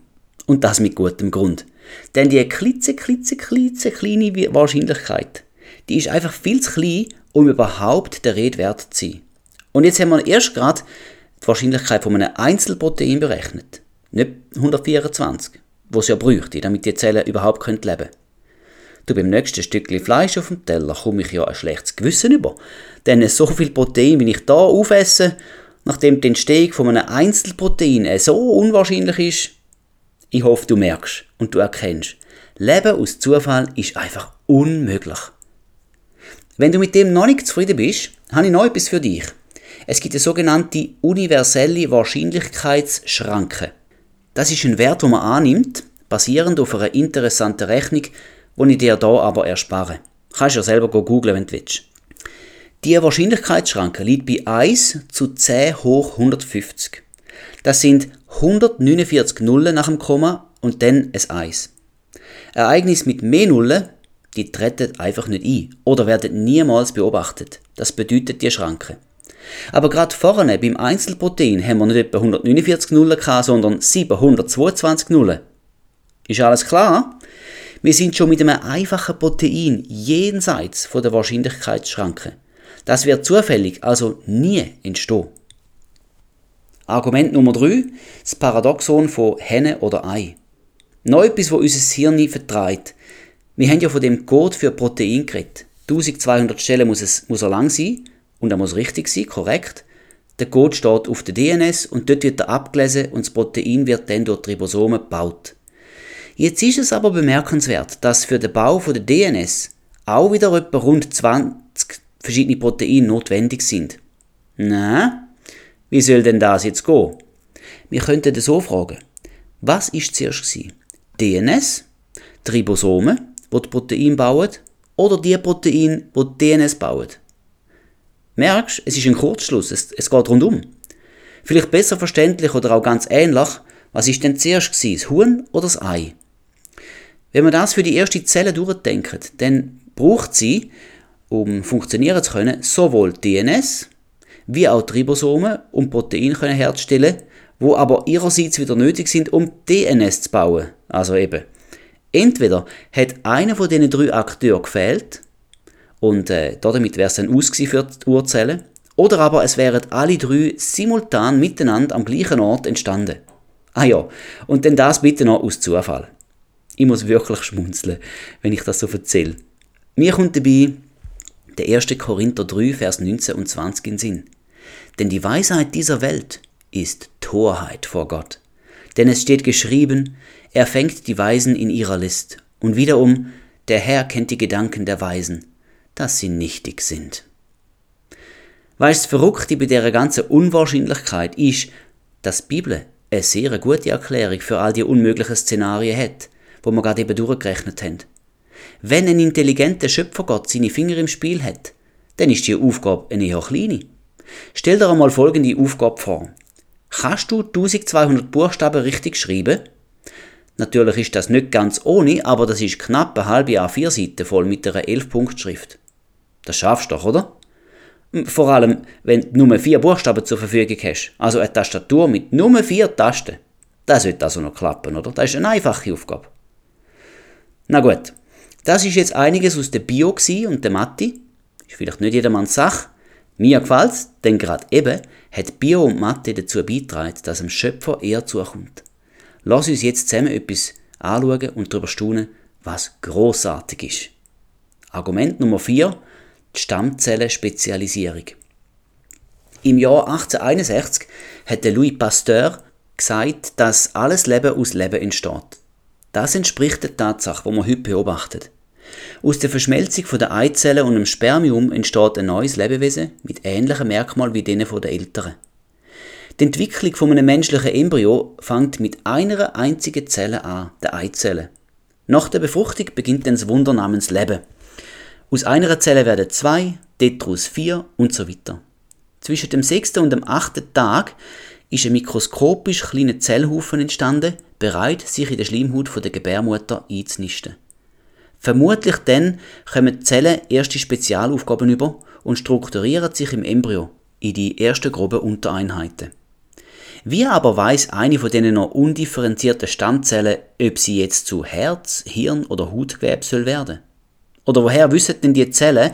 Und das mit gutem Grund. Denn die klitze, klitze, klitze kleine Wahrscheinlichkeit, die ist einfach viel zu klein, um überhaupt der Rede wert zu sein. Und jetzt haben wir erst gerade die Wahrscheinlichkeit von einem Einzelprotein berechnet. Nicht 124, wo es ja bräuchte, damit die Zellen überhaupt leben können. Du, beim nächsten Stückchen Fleisch auf dem Teller komme ich ja ein schlechtes Gewissen über. Denn so viel Protein, wie ich da aufesse, nachdem die Entstehung von einem Einzelprotein so unwahrscheinlich ist, ich hoffe, du merkst und du erkennst, Leben aus Zufall ist einfach unmöglich. Wenn du mit dem noch nicht zufrieden bist, habe ich noch etwas für dich. Es gibt eine sogenannte universelle Wahrscheinlichkeitsschranke. Das ist ein Wert, den man annimmt, basierend auf einer interessanten Rechnung, die ich dir hier aber erspare. Kannst ja selber googeln, wenn du willst. Die Wahrscheinlichkeitsschranke liegt bei 1 zu 10 hoch 150. Das sind 149 Nullen nach dem Komma und dann ein 1. Ereignisse mit mehr Nullen, die treten einfach nicht ein oder werden niemals beobachtet. Das bedeutet die Schranke. Aber gerade vorne beim Einzelprotein haben wir nicht etwa 149 Nullen sondern 722 Nullen. Ist alles klar? Wir sind schon mit einem einfachen Protein jenseits von der Wahrscheinlichkeitsschranke. Das wird zufällig also nie entstehen. Argument Nummer 3, das Paradoxon von Henne oder Ei. Noch etwas, was unser Hirn vertreibt. Wir haben ja von dem Code für Protein geredet. 1200 Stellen muss, es, muss er lang sein und er muss richtig sein, korrekt. Der Code steht auf der DNS und dort wird er abgelesen und das Protein wird dann durch die Ribosomen gebaut. Jetzt ist es aber bemerkenswert, dass für den Bau der DNS auch wieder etwa rund 20 verschiedene Proteine notwendig sind. Na, wie soll denn das jetzt gehen? Wir könnten so fragen. Was ist zuerst gewesen? DNS, die Ribosome, die die Proteine bauen, oder die Proteine, die die DNS bauen? Merkst, es ist ein Kurzschluss, es, es geht rundum. Vielleicht besser verständlich oder auch ganz ähnlich, was ist denn zuerst gewesen, das Huhn oder das Ei? Wenn man das für die erste Zelle durchdenkt, dann braucht sie, um funktionieren zu können, sowohl DNS wie auch Ribosomen, um Proteine herzustellen, wo aber ihrerseits wieder nötig sind, um DNS zu bauen. Also eben, entweder hat einer von diesen drei Akteuren gefehlt und äh, damit wäre es dann ausgewesen für die Urzelle, oder aber es wären alle drei simultan miteinander am gleichen Ort entstanden. Ah ja, und dann das bitte noch aus Zufall. Ich muss wirklich schmunzeln, wenn ich das so erzähle. Mir kommt dabei der 1. Korinther 3, Vers 19 und 20 in Sinn. Denn die Weisheit dieser Welt ist Torheit vor Gott. Denn es steht geschrieben, er fängt die Weisen in ihrer List. Und wiederum, der Herr kennt die Gedanken der Weisen, dass sie nichtig sind. Weißt du, Verrückte bei dieser ganzen Unwahrscheinlichkeit ist, dass die Bibel eine sehr gute Erklärung für all die unmöglichen Szenarien hat, wo wir gerade eben durchgerechnet haben. Wenn ein intelligenter Schöpfergott seine Finger im Spiel hat, dann ist die Aufgabe eine eher kleine. Stell dir einmal folgende Aufgabe vor. Kannst du 1200 Buchstaben richtig schreiben? Natürlich ist das nicht ganz ohne, aber das ist knapp eine halbe A4-Seite voll mit einer 11-Punkt-Schrift. Das schaffst du doch, oder? Vor allem, wenn du nur vier Buchstaben zur Verfügung hast. Also eine Tastatur mit nur vier Tasten. Das sollte also noch klappen, oder? Das ist eine einfache Aufgabe. Na gut, das ist jetzt einiges aus der Bio und der Mathe. Ist vielleicht nicht jedermanns Sache. Mir gefällt's, denn gerade eben hat Bio und Mathe dazu beigetragen, dass dem Schöpfer eher zukommt. Lass uns jetzt zusammen etwas anschauen und darüber staunen, was großartig ist. Argument Nummer 4, die Stammzellenspezialisierung. Im Jahr 1861 hat Louis Pasteur gesagt, dass alles Leben aus Leben entsteht. Das entspricht der Tatsache, die man heute beobachtet. Aus der Verschmelzung der Eizellen und dem Spermium entsteht ein neues Lebewesen mit ähnlichen Merkmalen wie denen der älteren. Die Entwicklung von einem menschlichen Embryo fängt mit einer einzigen Zelle an, der Eizelle. Nach der Befruchtung beginnt dann das Wunder namens Leben. Aus einer Zelle werden zwei, daraus vier und so weiter. Zwischen dem sechsten und dem achten Tag ist ein mikroskopisch kleiner Zellhaufen entstanden, bereit, sich in der Schleimhaut der Gebärmutter einzunisten. Vermutlich dann kommen die Zellen erste Spezialaufgaben über und strukturieren sich im Embryo in die ersten groben Untereinheiten. Wie aber weiß eine von diesen noch undifferenzierten Stammzellen, ob sie jetzt zu Herz, Hirn oder Hautgewebe soll werden? Oder woher wissen denn die Zellen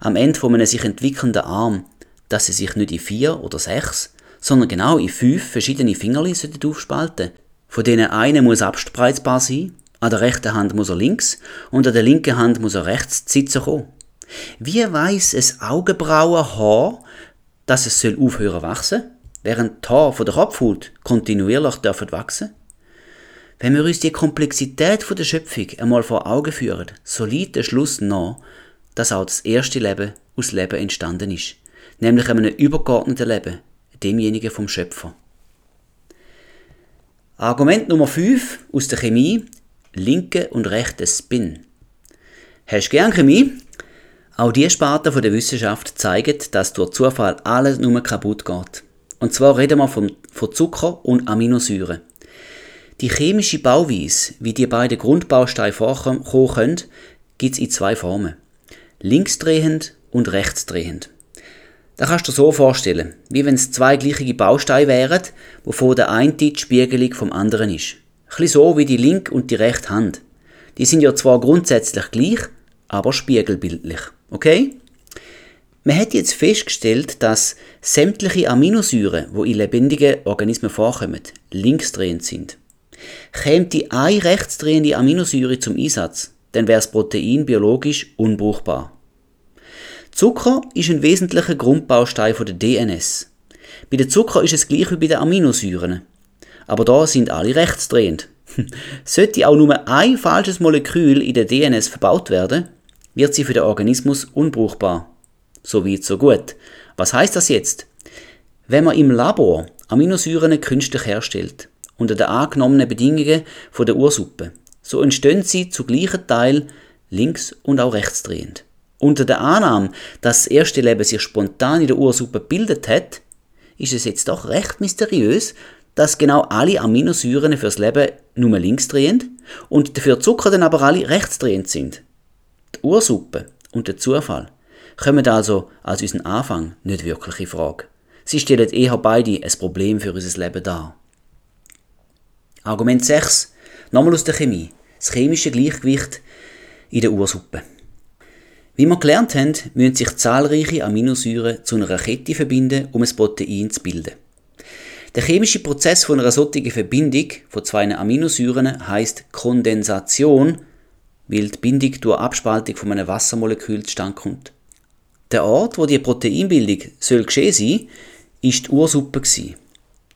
am Ende von einem sich entwickelnden Arm, dass sie sich nicht in vier oder sechs, sondern genau in fünf verschiedene Fingerli aufspalten Von denen eine muss abspreizbar sein, an der rechten Hand muss er links und an der linken Hand muss er rechts sitzen kommen. Wie weiss ein Augenbrauenhaar, dass es soll aufhören wachsen, während die Haare von der Kopfhaut kontinuierlich dürfen wachsen? Wenn wir uns die Komplexität der Schöpfung einmal vor Augen führen, so liegt der Schluss nach, dass auch das erste Leben aus Leben entstanden ist, nämlich einem übergeordneten Leben, demjenigen vom Schöpfer. Argument Nummer 5 aus der Chemie, linke und rechte Spin. Hast du gern Chemie? Auch die Sparte der Wissenschaft zeigt, dass durch Zufall alles nur kaputt geht. Und zwar reden wir von, von Zucker und Aminosäuren. Die chemische Bauweise, wie die beiden Grundbausteine vorkommen können, gibt es in zwei Formen. Linksdrehend und rechtsdrehend. Das kannst du dir so vorstellen, wie wenn es zwei gleiche Bausteine wären, wovon der eine die Spiegelung vom anderen ist. Ein so wie die linke und die rechte Hand. Die sind ja zwar grundsätzlich gleich, aber spiegelbildlich. Okay? Man hat jetzt festgestellt, dass sämtliche Aminosäuren, wo in lebendigen Organismen vorkommen, linksdrehend sind. Käme die eine rechtsdrehende Aminosäure zum Einsatz, dann wäre das Protein biologisch unbrauchbar. Zucker ist ein wesentlicher Grundbaustein der DNS. Bei der Zucker ist es gleich wie bei den Aminosäuren. Aber da sind alle rechtsdrehend. Sollte auch nur ein falsches Molekül in der DNS verbaut werden, wird sie für den Organismus unbrauchbar. So weit, so gut. Was heißt das jetzt? Wenn man im Labor Aminosäuren künstlich herstellt, unter den angenommenen Bedingungen von der Ursuppe, so entstehen sie zu gleichen Teil links und auch rechtsdrehend. Unter der Annahme, dass das erste Leben sich spontan in der Ursuppe gebildet hat, ist es jetzt doch recht mysteriös, dass genau alle Aminosäuren fürs Leben nur linksdrehend und dafür Zucker dann aber alle rechtsdrehend sind. Die Ursuppe und der Zufall kommen also als unseren Anfang nicht wirklich in Frage. Sie stellen eher beide ein Problem für unser Leben dar. Argument 6. Nochmal aus der Chemie. Das chemische Gleichgewicht in der Ursuppe. Wie wir gelernt haben, müssen sich zahlreiche Aminosäuren zu einer Kette verbinden, um ein Protein zu bilden. Der chemische Prozess von einer solchen Verbindung von zwei Aminosäuren heißt Kondensation, weil die Bindung durch Abspaltung von einem Wassermolekül zustande kommt. Der Ort, wo die Proteinbildung soll geschehen sein, ist die Ursuppe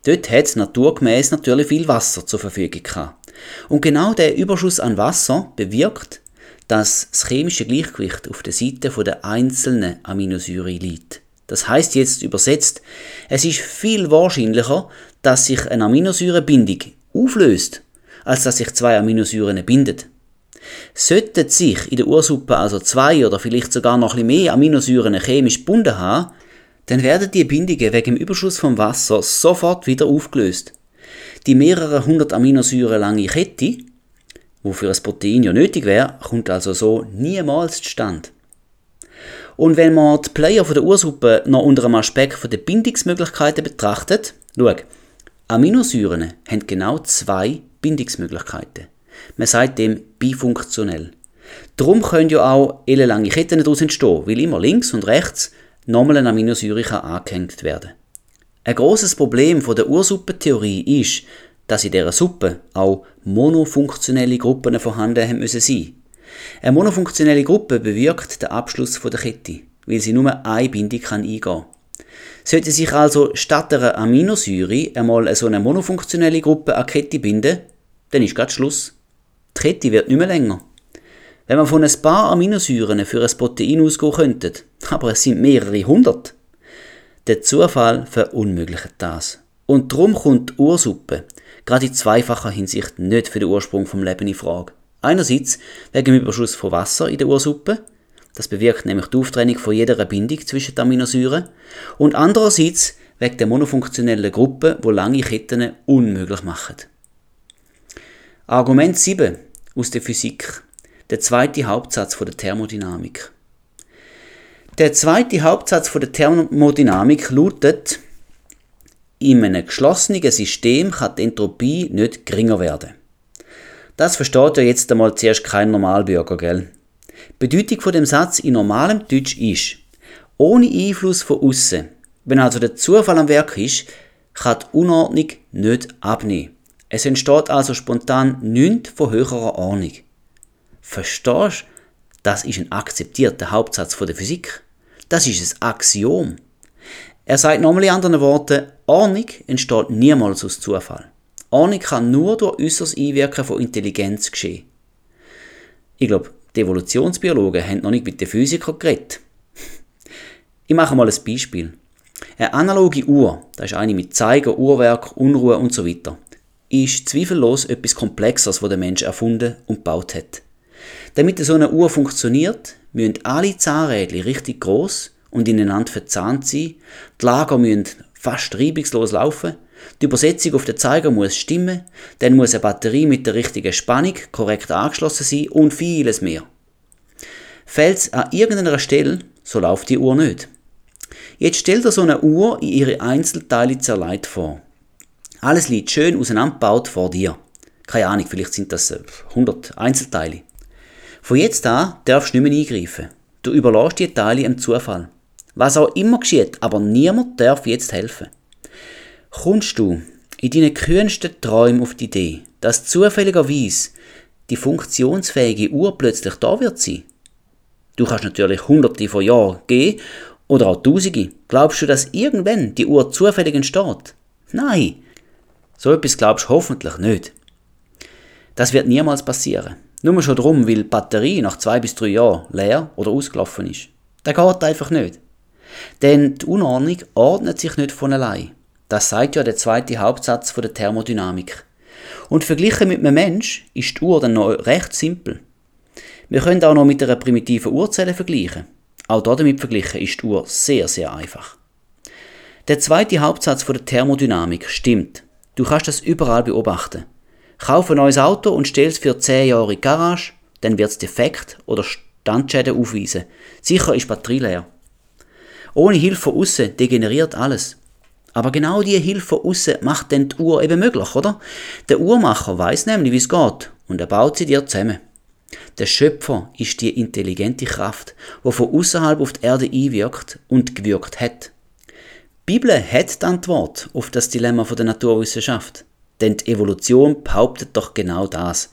Dort hat es naturgemäß natürlich viel Wasser zur Verfügung gehabt. Und genau der Überschuss an Wasser bewirkt, dass das chemische Gleichgewicht auf der Seite der einzelnen Aminosäuren liegt. Das heißt jetzt übersetzt, es ist viel wahrscheinlicher, dass sich eine Aminosäurebindung auflöst, als dass sich zwei Aminosäuren bindet. Sollten sich in der Ursuppe also zwei oder vielleicht sogar noch ein mehr Aminosäuren chemisch gebunden haben, dann werden die Bindungen wegen dem Überschuss vom Wasser sofort wieder aufgelöst. Die mehrere hundert Aminosäuren lange Kette, wofür ein Protein ja nötig wäre, kommt also so niemals zustande. Und wenn man die Player von der Ursuppe noch unter einem Aspekt der Bindungsmöglichkeiten betrachtet, schau, Aminosäuren haben genau zwei Bindungsmöglichkeiten. Man sagt dem bifunktionell. Darum können ja auch ellenlange Ketten daraus entstehen, weil immer links und rechts nochmal eine Aminosäure angehängt werden Ein großes Problem von der Ursuppentheorie ist, dass in dieser Suppe auch monofunktionelle Gruppen vorhanden haben müssen sein. Eine monofunktionelle Gruppe bewirkt den Abschluss der Kette, weil sie nur eine Bindung eingehen kann. Sollte sich also statt einer Aminosäure einmal so eine monofunktionelle Gruppe an Kette binden, dann ist gerade Schluss. Die Kette wird nicht mehr länger. Wenn man von ein paar Aminosäuren für ein Protein ausgehen könnte, aber es sind mehrere hundert, der Zufall verunmöglicht das. Und darum kommt die Ursuppe gerade in zweifacher Hinsicht nicht für den Ursprung vom Leben in Frage. Einerseits wegen dem Überschuss von Wasser in der Ursuppe, das bewirkt nämlich die Auftrennung von jeder Bindung zwischen den Aminosäuren, und andererseits wegen der monofunktionellen Gruppe, wo lange Ketten unmöglich machen. Argument 7 aus der Physik der zweite Hauptsatz von der Thermodynamik. Der zweite Hauptsatz von der Thermodynamik lautet, in einem geschlossenen System kann die Entropie nicht geringer werden. Das versteht ja jetzt einmal zuerst kein Normalbürger, gell? Die Bedeutung von dem Satz in normalem Deutsch ist, ohne Einfluss von außen, wenn also der Zufall am Werk ist, kann die Unordnung nicht abnehmen. Es entsteht also spontan nichts von höherer Ordnung. Verstehst Das ist ein akzeptierter Hauptsatz der Physik. Das ist ein Axiom. Er sagt nochmal in anderen Worten, Ordnung entsteht niemals aus Zufall. Ordnung kann nur durch äußeres Einwirken von Intelligenz geschehen. Ich glaube, die Evolutionsbiologen haben noch nicht mit den Physikern geredet. Ich mache mal ein Beispiel. Eine analoge Uhr, das ist eine mit Zeiger, Uhrwerk, Unruhe und so weiter, ist zweifellos etwas Komplexeres, was der Mensch erfunden und gebaut hat. Damit so eine Uhr funktioniert, müssen alle Zahnrädchen richtig groß und ineinander verzahnt sein. Die Lager müssen fast reibungslos laufen. Die Übersetzung auf den Zeiger muss stimmen. Dann muss eine Batterie mit der richtigen Spannung korrekt angeschlossen sein und vieles mehr. Fällt es an irgendeiner Stelle, so läuft die Uhr nicht. Jetzt stell dir so eine Uhr in ihre Einzelteile zerlegt vor. Alles liegt schön auseinandergebaut vor dir. Keine Ahnung, vielleicht sind das 100 äh, Einzelteile. Von jetzt an darfst du nicht mehr eingreifen. Du überlässt die Teile im Zufall. Was auch immer geschieht, aber niemand darf jetzt helfen. Kommst du in deinen kühnsten Träumen auf die Idee, dass zufälligerweise die funktionsfähige Uhr plötzlich da wird sein? Du kannst natürlich hunderte von Jahren gehen oder auch tausende. Glaubst du, dass irgendwann die Uhr zufällig entsteht? Nein. So etwas glaubst du hoffentlich nicht. Das wird niemals passieren. Nur schon darum, weil die Batterie nach zwei bis drei Jahren leer oder ausgelaufen ist. Das geht einfach nicht. Denn die Unordnung ordnet sich nicht von allein. Das sagt ja der zweite Hauptsatz von der Thermodynamik. Und verglichen mit einem Mensch ist die Uhr dann noch recht simpel. Wir können auch noch mit einer primitiven Uhrzelle vergleichen. Auch damit verglichen ist die Uhr sehr, sehr einfach. Der zweite Hauptsatz von der Thermodynamik stimmt. Du kannst das überall beobachten. Kauf ein neues Auto und stell es für 10 Jahre in die Garage, dann wird es defekt oder Standschäden aufweisen. Sicher ist die Batterie leer. Ohne Hilfe von außen degeneriert alles. Aber genau diese Hilfe von außen macht dann die Uhr eben möglich, oder? Der Uhrmacher weiß nämlich, wie es geht und er baut sie dir zusammen. Der Schöpfer ist die intelligente Kraft, die von außerhalb auf die Erde einwirkt und gewirkt hat. Bibel hat die Antwort auf das Dilemma der Naturwissenschaft. Denn die Evolution behauptet doch genau das.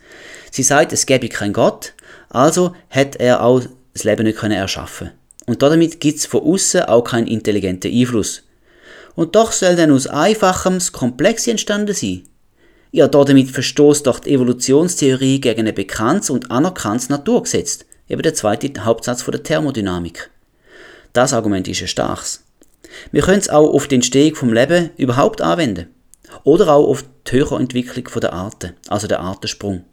Sie sagt, es gäbe keinen Gott, also hat er auch das Leben nicht erschaffen Und damit gibt es von außen auch keinen intelligenten Einfluss. Und doch soll dann aus Einfachem das Komplexe entstanden sein. Ja, damit verstoßt doch die Evolutionstheorie gegen ein bekanntes und anerkanntes Naturgesetz, eben der zweite Hauptsatz von der Thermodynamik. Das Argument ist ein starkes. Wir können es auch auf die Entstehung vom Leben überhaupt anwenden. Oder auch auf die höhere Entwicklung der Arten, also der Artensprung.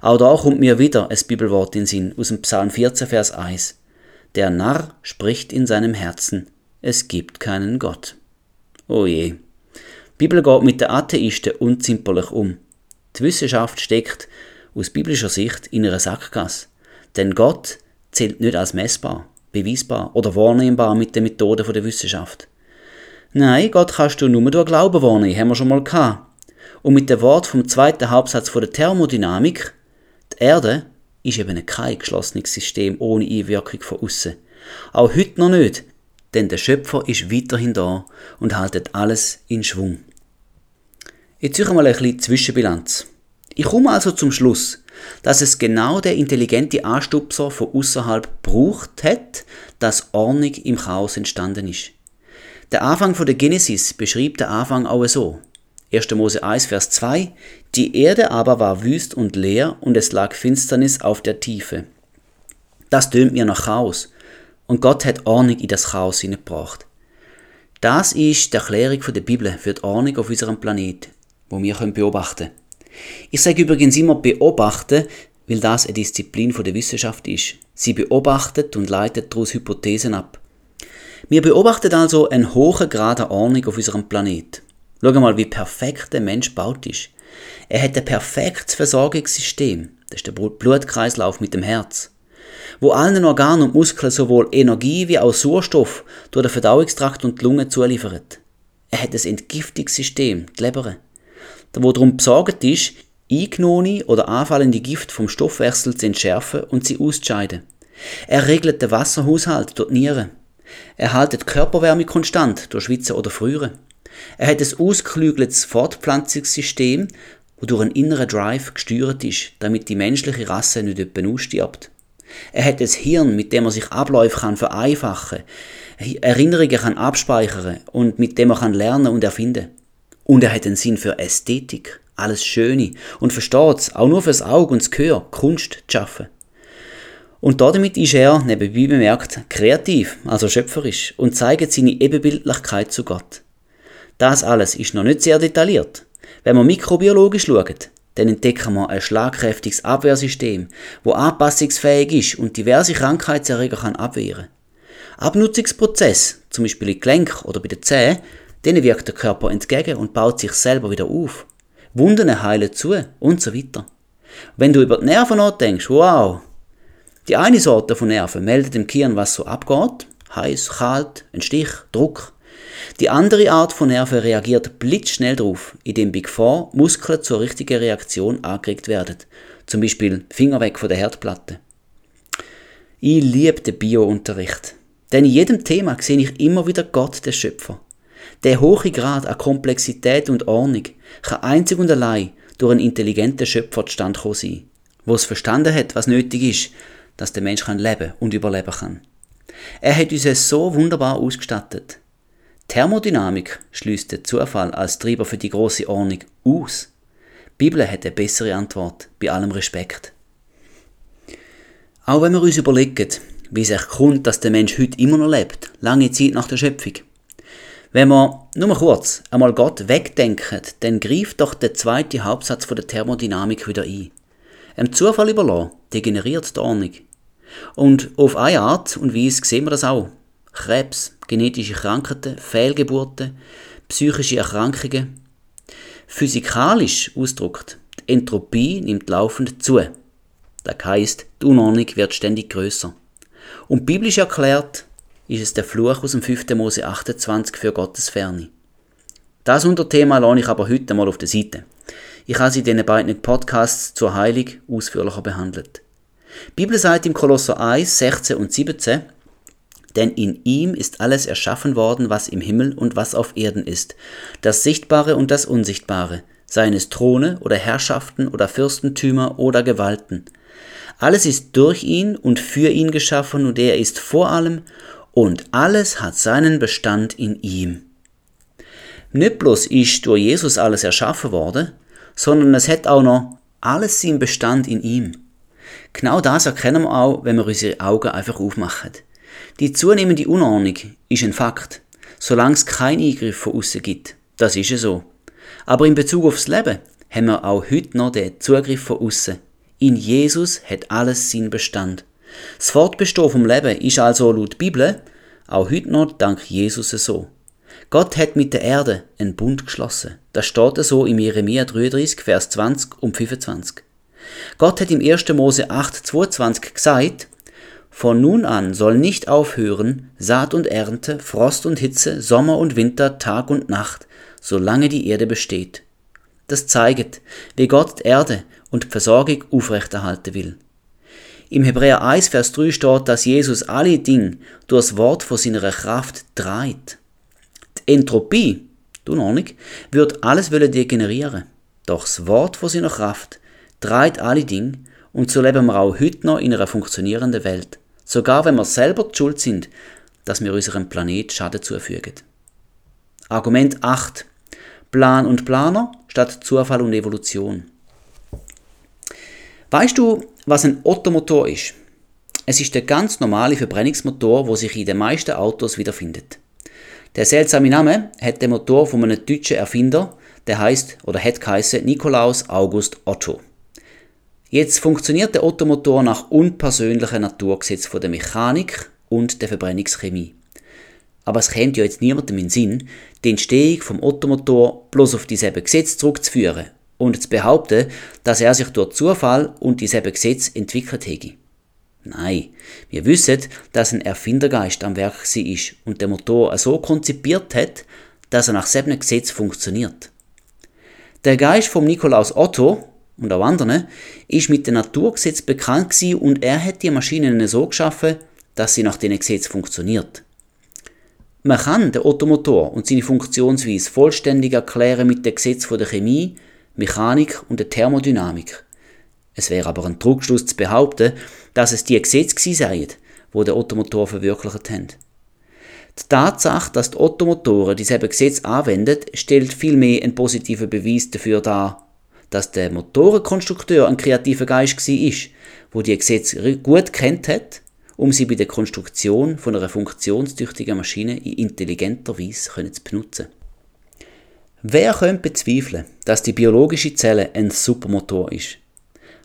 Auch da kommt mir wieder ein Bibelwort in den Sinn aus dem Psalm 14, Vers 1. Der Narr spricht in seinem Herzen, es gibt keinen Gott. Oh je. Die Bibel geht mit den Atheisten unzimperlich um. Die Wissenschaft steckt aus biblischer Sicht in einer Sackgasse. Denn Gott zählt nicht als messbar, beweisbar oder wahrnehmbar mit den Methoden der Wissenschaft. Nein, Gott kannst du nur durch Glauben wahrnehmen, haben wir schon mal gehabt. Und mit dem Wort vom zweiten Hauptsatz der Thermodynamik, die Erde ist eben kein geschlossenes System ohne Einwirkung von außen. Auch heute noch nicht, denn der Schöpfer ist weiterhin da und haltet alles in Schwung. Jetzt suchen wir mal ein bisschen Zwischenbilanz. Ich komme also zum Schluss, dass es genau der intelligente Anstupser von außerhalb braucht hat, dass Ordnung im Chaos entstanden ist. Der Anfang von der Genesis beschreibt den Anfang auch so. 1. Mose 1, Vers 2 Die Erde aber war wüst und leer und es lag Finsternis auf der Tiefe. Das tönt mir nach Chaos. Und Gott hat Ordnung in das Chaos hineingebracht. Das ist die Erklärung der Bibel für die Ordnung auf unserem Planeten wo wir beobachten können. Ich sage übrigens immer beobachten, weil das eine Disziplin der Wissenschaft ist. Sie beobachtet und leitet daraus Hypothesen ab. Wir beobachten also einen hohen Grad an Ordnung auf unserem Planet. Schau mal, wie perfekt der Mensch gebaut ist. Er hat ein perfektes Versorgungssystem. Das ist der Blutkreislauf mit dem Herz. Wo allen Organen und Muskeln sowohl Energie wie auch Sauerstoff durch den Verdauungstrakt und die Lunge zuliefert. Er hat ein Entgiftungssystem, die Leber wo darum besorgt ist, eingenommene oder anfallende Gift vom Stoffwechsel zu entschärfen und sie auszuscheiden. Er regelt den Wasserhaushalt durch die Nieren. Er hält die Körperwärme konstant durch Schwitzen oder Frieren. Er hat ein ausgeklügeltes Fortpflanzungssystem, wo durch einen inneren Drive gesteuert ist, damit die menschliche Rasse nicht etwa ausstirbt. Er hat ein Hirn, mit dem er sich Abläufe kann vereinfachen, Erinnerungen kann abspeichern und mit dem er kann lernen und erfinden. Und er hat einen Sinn für Ästhetik, alles Schöne und versteht auch nur fürs Auge und das Gehör, Kunst zu schaffen. Und damit ist er, nebenbei bemerkt, kreativ, also schöpferisch und zeigt seine Ebenbildlichkeit zu Gott. Das alles ist noch nicht sehr detailliert. Wenn man mikrobiologisch schaut, dann entdecken wir ein schlagkräftiges Abwehrsystem, wo anpassungsfähig ist und diverse Krankheitserreger kann abwehren. Abnutzungsprozess, zum Beispiel im Gelenk oder bei den Zähnen, Denen wirkt der Körper entgegen und baut sich selber wieder auf. Wunden heilen zu und so weiter. Wenn du über die Nerven nachdenkst, wow! Die eine Sorte von Nerven meldet dem Gehirn, was so abgeht. Heiß, kalt, ein Stich, Druck. Die andere Art von Nerven reagiert blitzschnell darauf, indem Big Four Muskeln zur richtigen Reaktion angeregt werden. Zum Beispiel Finger weg von der Herdplatte. Ich liebe den Bio-Unterricht. Denn in jedem Thema sehe ich immer wieder Gott, den Schöpfer. Der hohe Grad an Komplexität und Ordnung kann einzig und allein durch einen intelligenten Schöpfer zustande kommen sein, wo es verstanden hat, was nötig ist, dass der Mensch leben und überleben kann. Er hat uns so wunderbar ausgestattet. Thermodynamik schließt den Zufall als Treiber für die große Ordnung aus. Die Bibel hat eine bessere Antwort, bei allem Respekt. Auch wenn wir uns überlegen, wie es kommt, dass der Mensch heute immer noch lebt, lange Zeit nach der Schöpfung. Wenn wir nur kurz einmal Gott wegdenken, dann greift doch der zweite Hauptsatz von der Thermodynamik wieder ein. Ein Zufall überlassen degeneriert die Ordnung. Und auf eine Art und Weise sehen wir das auch. Krebs, genetische Krankheiten, Fehlgeburten, psychische Erkrankungen. Physikalisch ausdrückt, die Entropie nimmt laufend zu. Das heisst, die Unordnung wird ständig größer. Und biblisch erklärt ist es der Fluch aus dem 5. Mose 28 für Gottes Ferne. Das Unterthema lohne ich aber heute mal auf der Seite. Ich habe sie in den beiden Podcasts zur Heilung ausführlicher behandelt. Die Bibel sagt im Kolosser 1, 16 und 17, denn in ihm ist alles erschaffen worden, was im Himmel und was auf Erden ist, das Sichtbare und das Unsichtbare, seien es Throne oder Herrschaften oder Fürstentümer oder Gewalten. Alles ist durch ihn und für ihn geschaffen und er ist vor allem und alles hat seinen Bestand in ihm. Nicht bloß ist durch Jesus alles erschaffen worden, sondern es hat auch noch alles seinen Bestand in ihm. Genau das erkennen wir auch, wenn wir unsere Augen einfach aufmachen. Die zunehmende Unordnung ist ein Fakt, solange es keinen Eingriff von außen gibt. Das ist ja so. Aber in Bezug aufs Leben haben wir auch heute noch den Zugriff von außen. In Jesus hat alles seinen Bestand. Das Fortbestehen vom Leben ist also laut Bibel auch heute noch dank Jesus so. Gott hat mit der Erde einen Bund geschlossen. Das steht so im Jeremia 33, Vers 20 und 25. Gott hat im 1. Mose 8, 22 gesagt, von nun an soll nicht aufhören Saat und Ernte, Frost und Hitze, Sommer und Winter, Tag und Nacht, solange die Erde besteht. Das zeigt, wie Gott die Erde und die Versorgung aufrechterhalten will. Im Hebräer 1, Vers 3 steht, dass Jesus alle Dinge durch das Wort von seiner Kraft dreht. Die Entropie, du noch nicht, wird alles degenerieren. Doch das Wort von seiner Kraft dreht alle Dinge und so leben wir auch heute noch in einer funktionierenden Welt. Sogar wenn wir selber die schuld sind, dass wir unserem Planet Schaden zufügen. Argument 8. Plan und Planer statt Zufall und Evolution. Weißt du, was ein Ottomotor ist? Es ist der ganz normale Verbrennungsmotor, wo sich in den meisten Autos wiederfindet. Der seltsame Name hat der Motor von einem deutschen Erfinder, der heißt oder hat geheißen Nikolaus August Otto. Jetzt funktioniert der Ottomotor nach unpersönlichen Naturgesetzen von der Mechanik und der Verbrennungschemie. Aber es kommt ja jetzt niemandem in den Sinn, die Entstehung vom Ottomotor bloß auf dieselben Gesetze zurückzuführen und zu behaupten, dass er sich durch Zufall und dieselben Gesetze entwickelt hätte. Nein, wir wissen, dass ein Erfindergeist am Werk ist und der Motor so konzipiert hat, dass er nach selben Gesetz funktioniert. Der Geist vom Nikolaus Otto und auch anderen ist mit dem Naturgesetz bekannt gewesen und er hat die Maschinen so geschaffen, dass sie nach den Gesetz funktioniert. Man kann den Ottomotor und seine Funktionsweise vollständig erklären mit dem Gesetz der Chemie, Mechanik und der Thermodynamik. Es wäre aber ein Trugschluss zu behaupten, dass es die Gesetze gewesen seien, wo der Ottomotor verwirklicht haben. Die Tatsache, dass die Ottomotoren dieselben Gesetze anwenden, stellt vielmehr einen positiven Beweis dafür dar, dass der Motorenkonstrukteur ein kreativer Geist war, wo die Gesetze gut kennt hat, um sie bei der Konstruktion von einer funktionstüchtigen Maschine in intelligenter Weise zu benutzen. Wer könnte bezweifeln, dass die biologische Zelle ein Supermotor ist?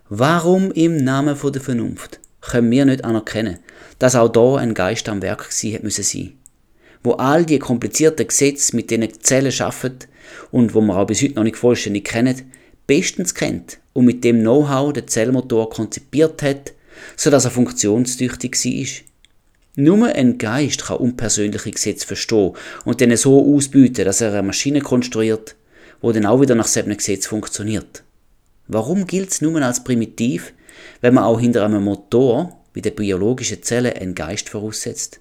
Warum im Namen der Vernunft können wir nicht anerkennen, dass auch da ein Geist am Werk sein müssen sein, wo all die komplizierten Gesetze, mit denen die Zellen schaffen und wo wir auch bis heute noch nicht vollständig kennen, bestens kennt und mit dem Know-how den Zellmotor konzipiert hat, sodass er funktionstüchtig war. Nur ein Geist kann unpersönliche Gesetze verstehen und dann so ausbieten, dass er eine Maschine konstruiert, wo dann auch wieder nach selben Gesetz funktioniert. Warum gilt es nur als primitiv, wenn man auch hinter einem Motor wie der biologischen Zelle einen Geist voraussetzt?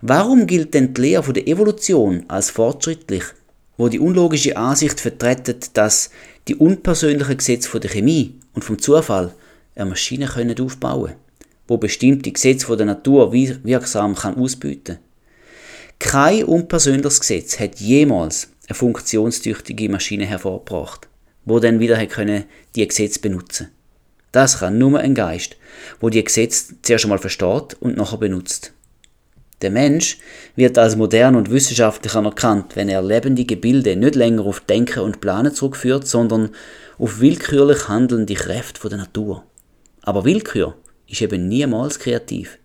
Warum gilt denn die Lehre von der Evolution als fortschrittlich, wo die unlogische Ansicht vertreten, dass die unpersönlichen Gesetze der Chemie und vom Zufall eine Maschine können aufbauen können? Wo bestimmte Gesetze der Natur wirksam kann ausbieten Kein unpersönliches Gesetz hat jemals eine funktionstüchtige Maschine hervorgebracht, wo dann wieder können die Gesetze benutzen. Das kann nur ein Geist, wo die Gesetze zuerst einmal versteht und nachher benutzt. Der Mensch wird als modern und wissenschaftlich anerkannt, wenn er lebende Gebilde nicht länger auf Denken und Planen zurückführt, sondern auf willkürlich handelnde Kräfte der Natur. Aber Willkür ist eben niemals kreativ.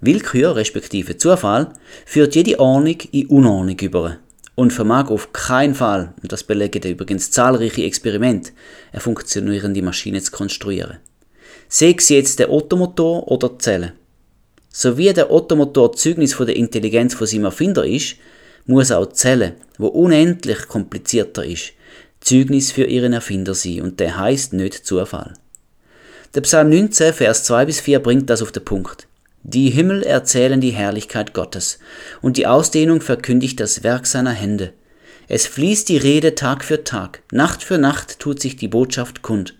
Willkür respektive Zufall führt jede Ordnung in Unordnung über und vermag auf keinen Fall, und das belegen übrigens zahlreiche Experimente, eine funktionierende Maschine zu konstruieren. Sei es jetzt der Ottomotor oder die Zelle. So wie der Ottomotor Zeugnis von der Intelligenz von seinem Erfinder ist, muss auch die Zelle, wo unendlich komplizierter ist, Zeugnis für ihren Erfinder sein und der heißt nicht Zufall. Der Psalm 19, Vers 2 bis 4 bringt das auf den Punkt. Die Himmel erzählen die Herrlichkeit Gottes, und die Ausdehnung verkündigt das Werk seiner Hände. Es fließt die Rede Tag für Tag, Nacht für Nacht tut sich die Botschaft kund.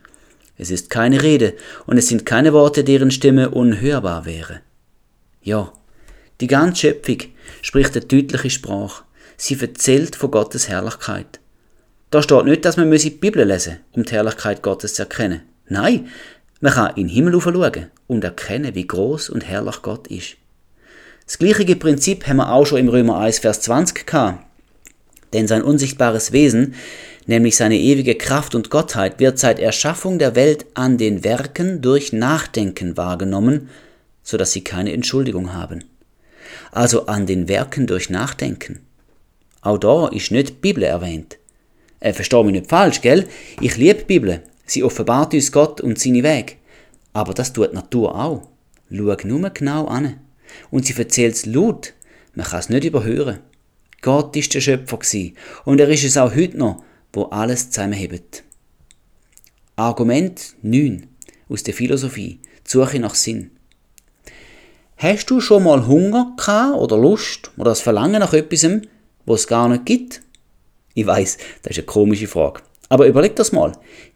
Es ist keine Rede, und es sind keine Worte, deren Stimme unhörbar wäre. Ja, die ganze Schöpfung spricht eine deutliche Sprache. Sie erzählt von Gottes Herrlichkeit. Da steht nicht, dass man die Bibel lesen um die Herrlichkeit Gottes zu erkennen. Nein, man kann in den Himmel schauen und erkennen, wie groß und herrlich Gott ist. Das gleiche Prinzip haben wir auch schon im Römer 1, Vers 20 gehabt. Denn sein unsichtbares Wesen, nämlich seine ewige Kraft und Gottheit, wird seit Erschaffung der Welt an den Werken durch Nachdenken wahrgenommen, so dass sie keine Entschuldigung haben. Also an den Werken durch Nachdenken. Auch da ist nicht die Bibel erwähnt. Äh, versteh mich nicht falsch, gell? Ich liebe die Bibel. Sie offenbart uns Gott und seine Wege. Aber das tut die Natur auch. Schau nur genau an. Und sie erzählt es laut. Man kann es nicht überhören. Gott ist der Schöpfer gewesen. und er ist es auch heute noch, wo alles zusammenhebt. Argument 9 aus der Philosophie. Suche nach Sinn. Hast du schon mal Hunger gehabt oder Lust oder das Verlangen nach etwas, was es gar nicht gibt? Ich weiß, das ist eine komische Frage. Aber überleg das mal.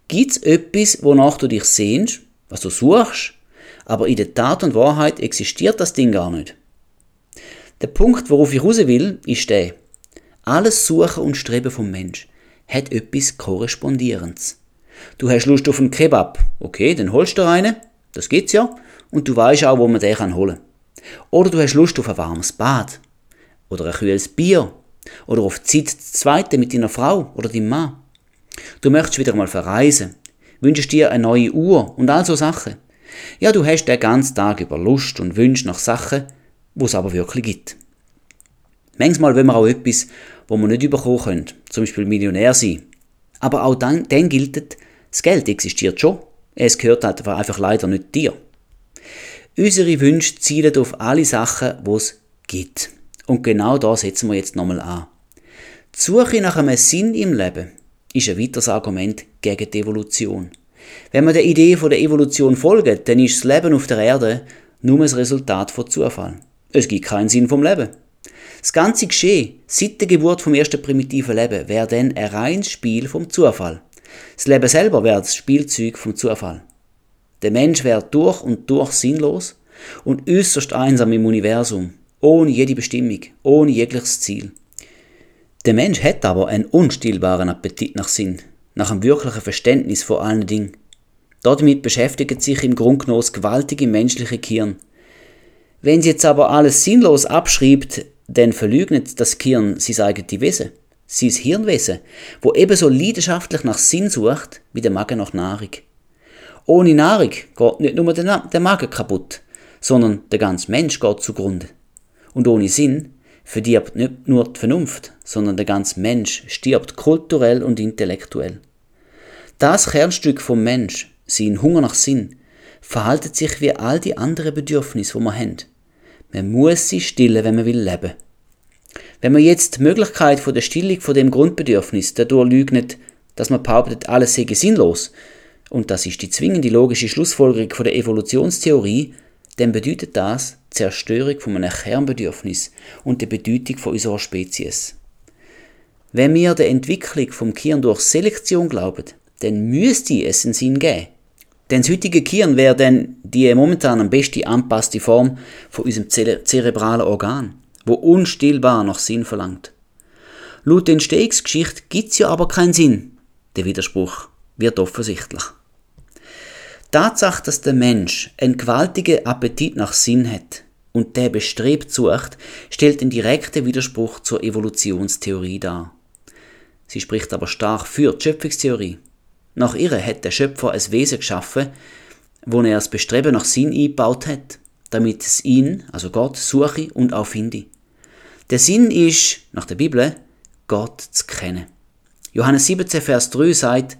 Gibt es etwas, wonach du dich sehnst, was du suchst, aber in der Tat und Wahrheit existiert das Ding gar nicht? Der Punkt, worauf ich raus will, ist der. Alles Suchen und Streben vom Mensch hat etwas Korrespondierendes. Du hast Lust auf einen Kebab. Okay, dann holst du einen. Das geht's ja. Und du weißt auch, wo man den holen kann. Oder du hast Lust auf ein warmes Bad. Oder ein kühles Bier. Oder auf Zeit zweite mit deiner Frau oder deinem Mann. Du möchtest wieder mal verreisen. Wünschst dir eine neue Uhr und all so Sachen. Ja, du hast den ganzen Tag über Lust und Wünsch nach Sachen, wo es aber wirklich gibt. Manchmal wollen wir auch etwas, wo wir nicht bekommen können, zum Beispiel Millionär sein. Aber auch dann, dann gilt, das Geld existiert schon. Es gehört halt einfach leider nicht dir. Unsere Wünsche zielen auf alle Sachen, die es gibt. Und genau da setzen wir jetzt nochmal an. Die Suche nach einem Sinn im Leben ist ein weiteres Argument gegen die Evolution. Wenn man der Idee von der Evolution folgt, dann ist das Leben auf der Erde nur das Resultat von Zufall. Es gibt keinen Sinn vom Leben. Das ganze Geschehen seit der Geburt vom ersten primitiven Leben wäre dann ein reines Spiel vom Zufall. Das Leben selber wäre das Spielzeug vom Zufall. Der Mensch wäre durch und durch sinnlos und äußerst einsam im Universum, ohne jede Bestimmung, ohne jegliches Ziel. Der Mensch hat aber einen unstillbaren Appetit nach Sinn, nach einem wirklichen Verständnis von allen Dingen. Damit beschäftigt sich im Grunde genommen das gewaltige menschliche Gehirn. Wenn sie jetzt aber alles sinnlos abschreibt, dann verleugnet das Gehirn sein eigenes Wesen, sein Hirnwesen, wo ebenso leidenschaftlich nach Sinn sucht wie der Magen nach Nahrung. Ohne Nahrung geht nicht nur der Magen kaputt, sondern der ganze Mensch geht zugrunde. Und ohne Sinn verdirbt nicht nur die Vernunft, sondern der ganze Mensch stirbt kulturell und intellektuell. Das Kernstück vom Mensch, sein Hunger nach Sinn, verhaltet sich wie all die anderen Bedürfnisse, die man hat. Man muss sie stillen, wenn man will leben. Wenn man jetzt die Möglichkeit von der Stillung von dem Grundbedürfnis dadurch lügnet, dass man behauptet, alles sei sinnlos, und das ist die zwingende logische Schlussfolgerung von der Evolutionstheorie, dann bedeutet das die Zerstörung von einem Kernbedürfnis und die Bedeutung von unserer Spezies. Wenn wir der Entwicklung vom Kirn durch Selektion glauben, dann müsste es einen Sinn geben. Denn das heutige Kirn wäre dann die momentan am besten anpasste Form von unserem zerebralen Organ, wo unstillbar nach Sinn verlangt. Laut der Entstehungsgeschichte gibt es ja aber keinen Sinn. Der Widerspruch wird offensichtlich. Tatsache, dass der Mensch einen gewaltigen Appetit nach Sinn hat und der bestrebt sucht, stellt einen direkten Widerspruch zur Evolutionstheorie dar. Sie spricht aber stark für die Schöpfungstheorie. Nach ihr hat der Schöpfer ein Wesen geschaffen, wo er das Bestreben nach Sinn eingebaut hat, damit es ihn, also Gott, suche und auch finde. Der Sinn ist, nach der Bibel, Gott zu kennen. Johannes 17, Vers 3 sagt,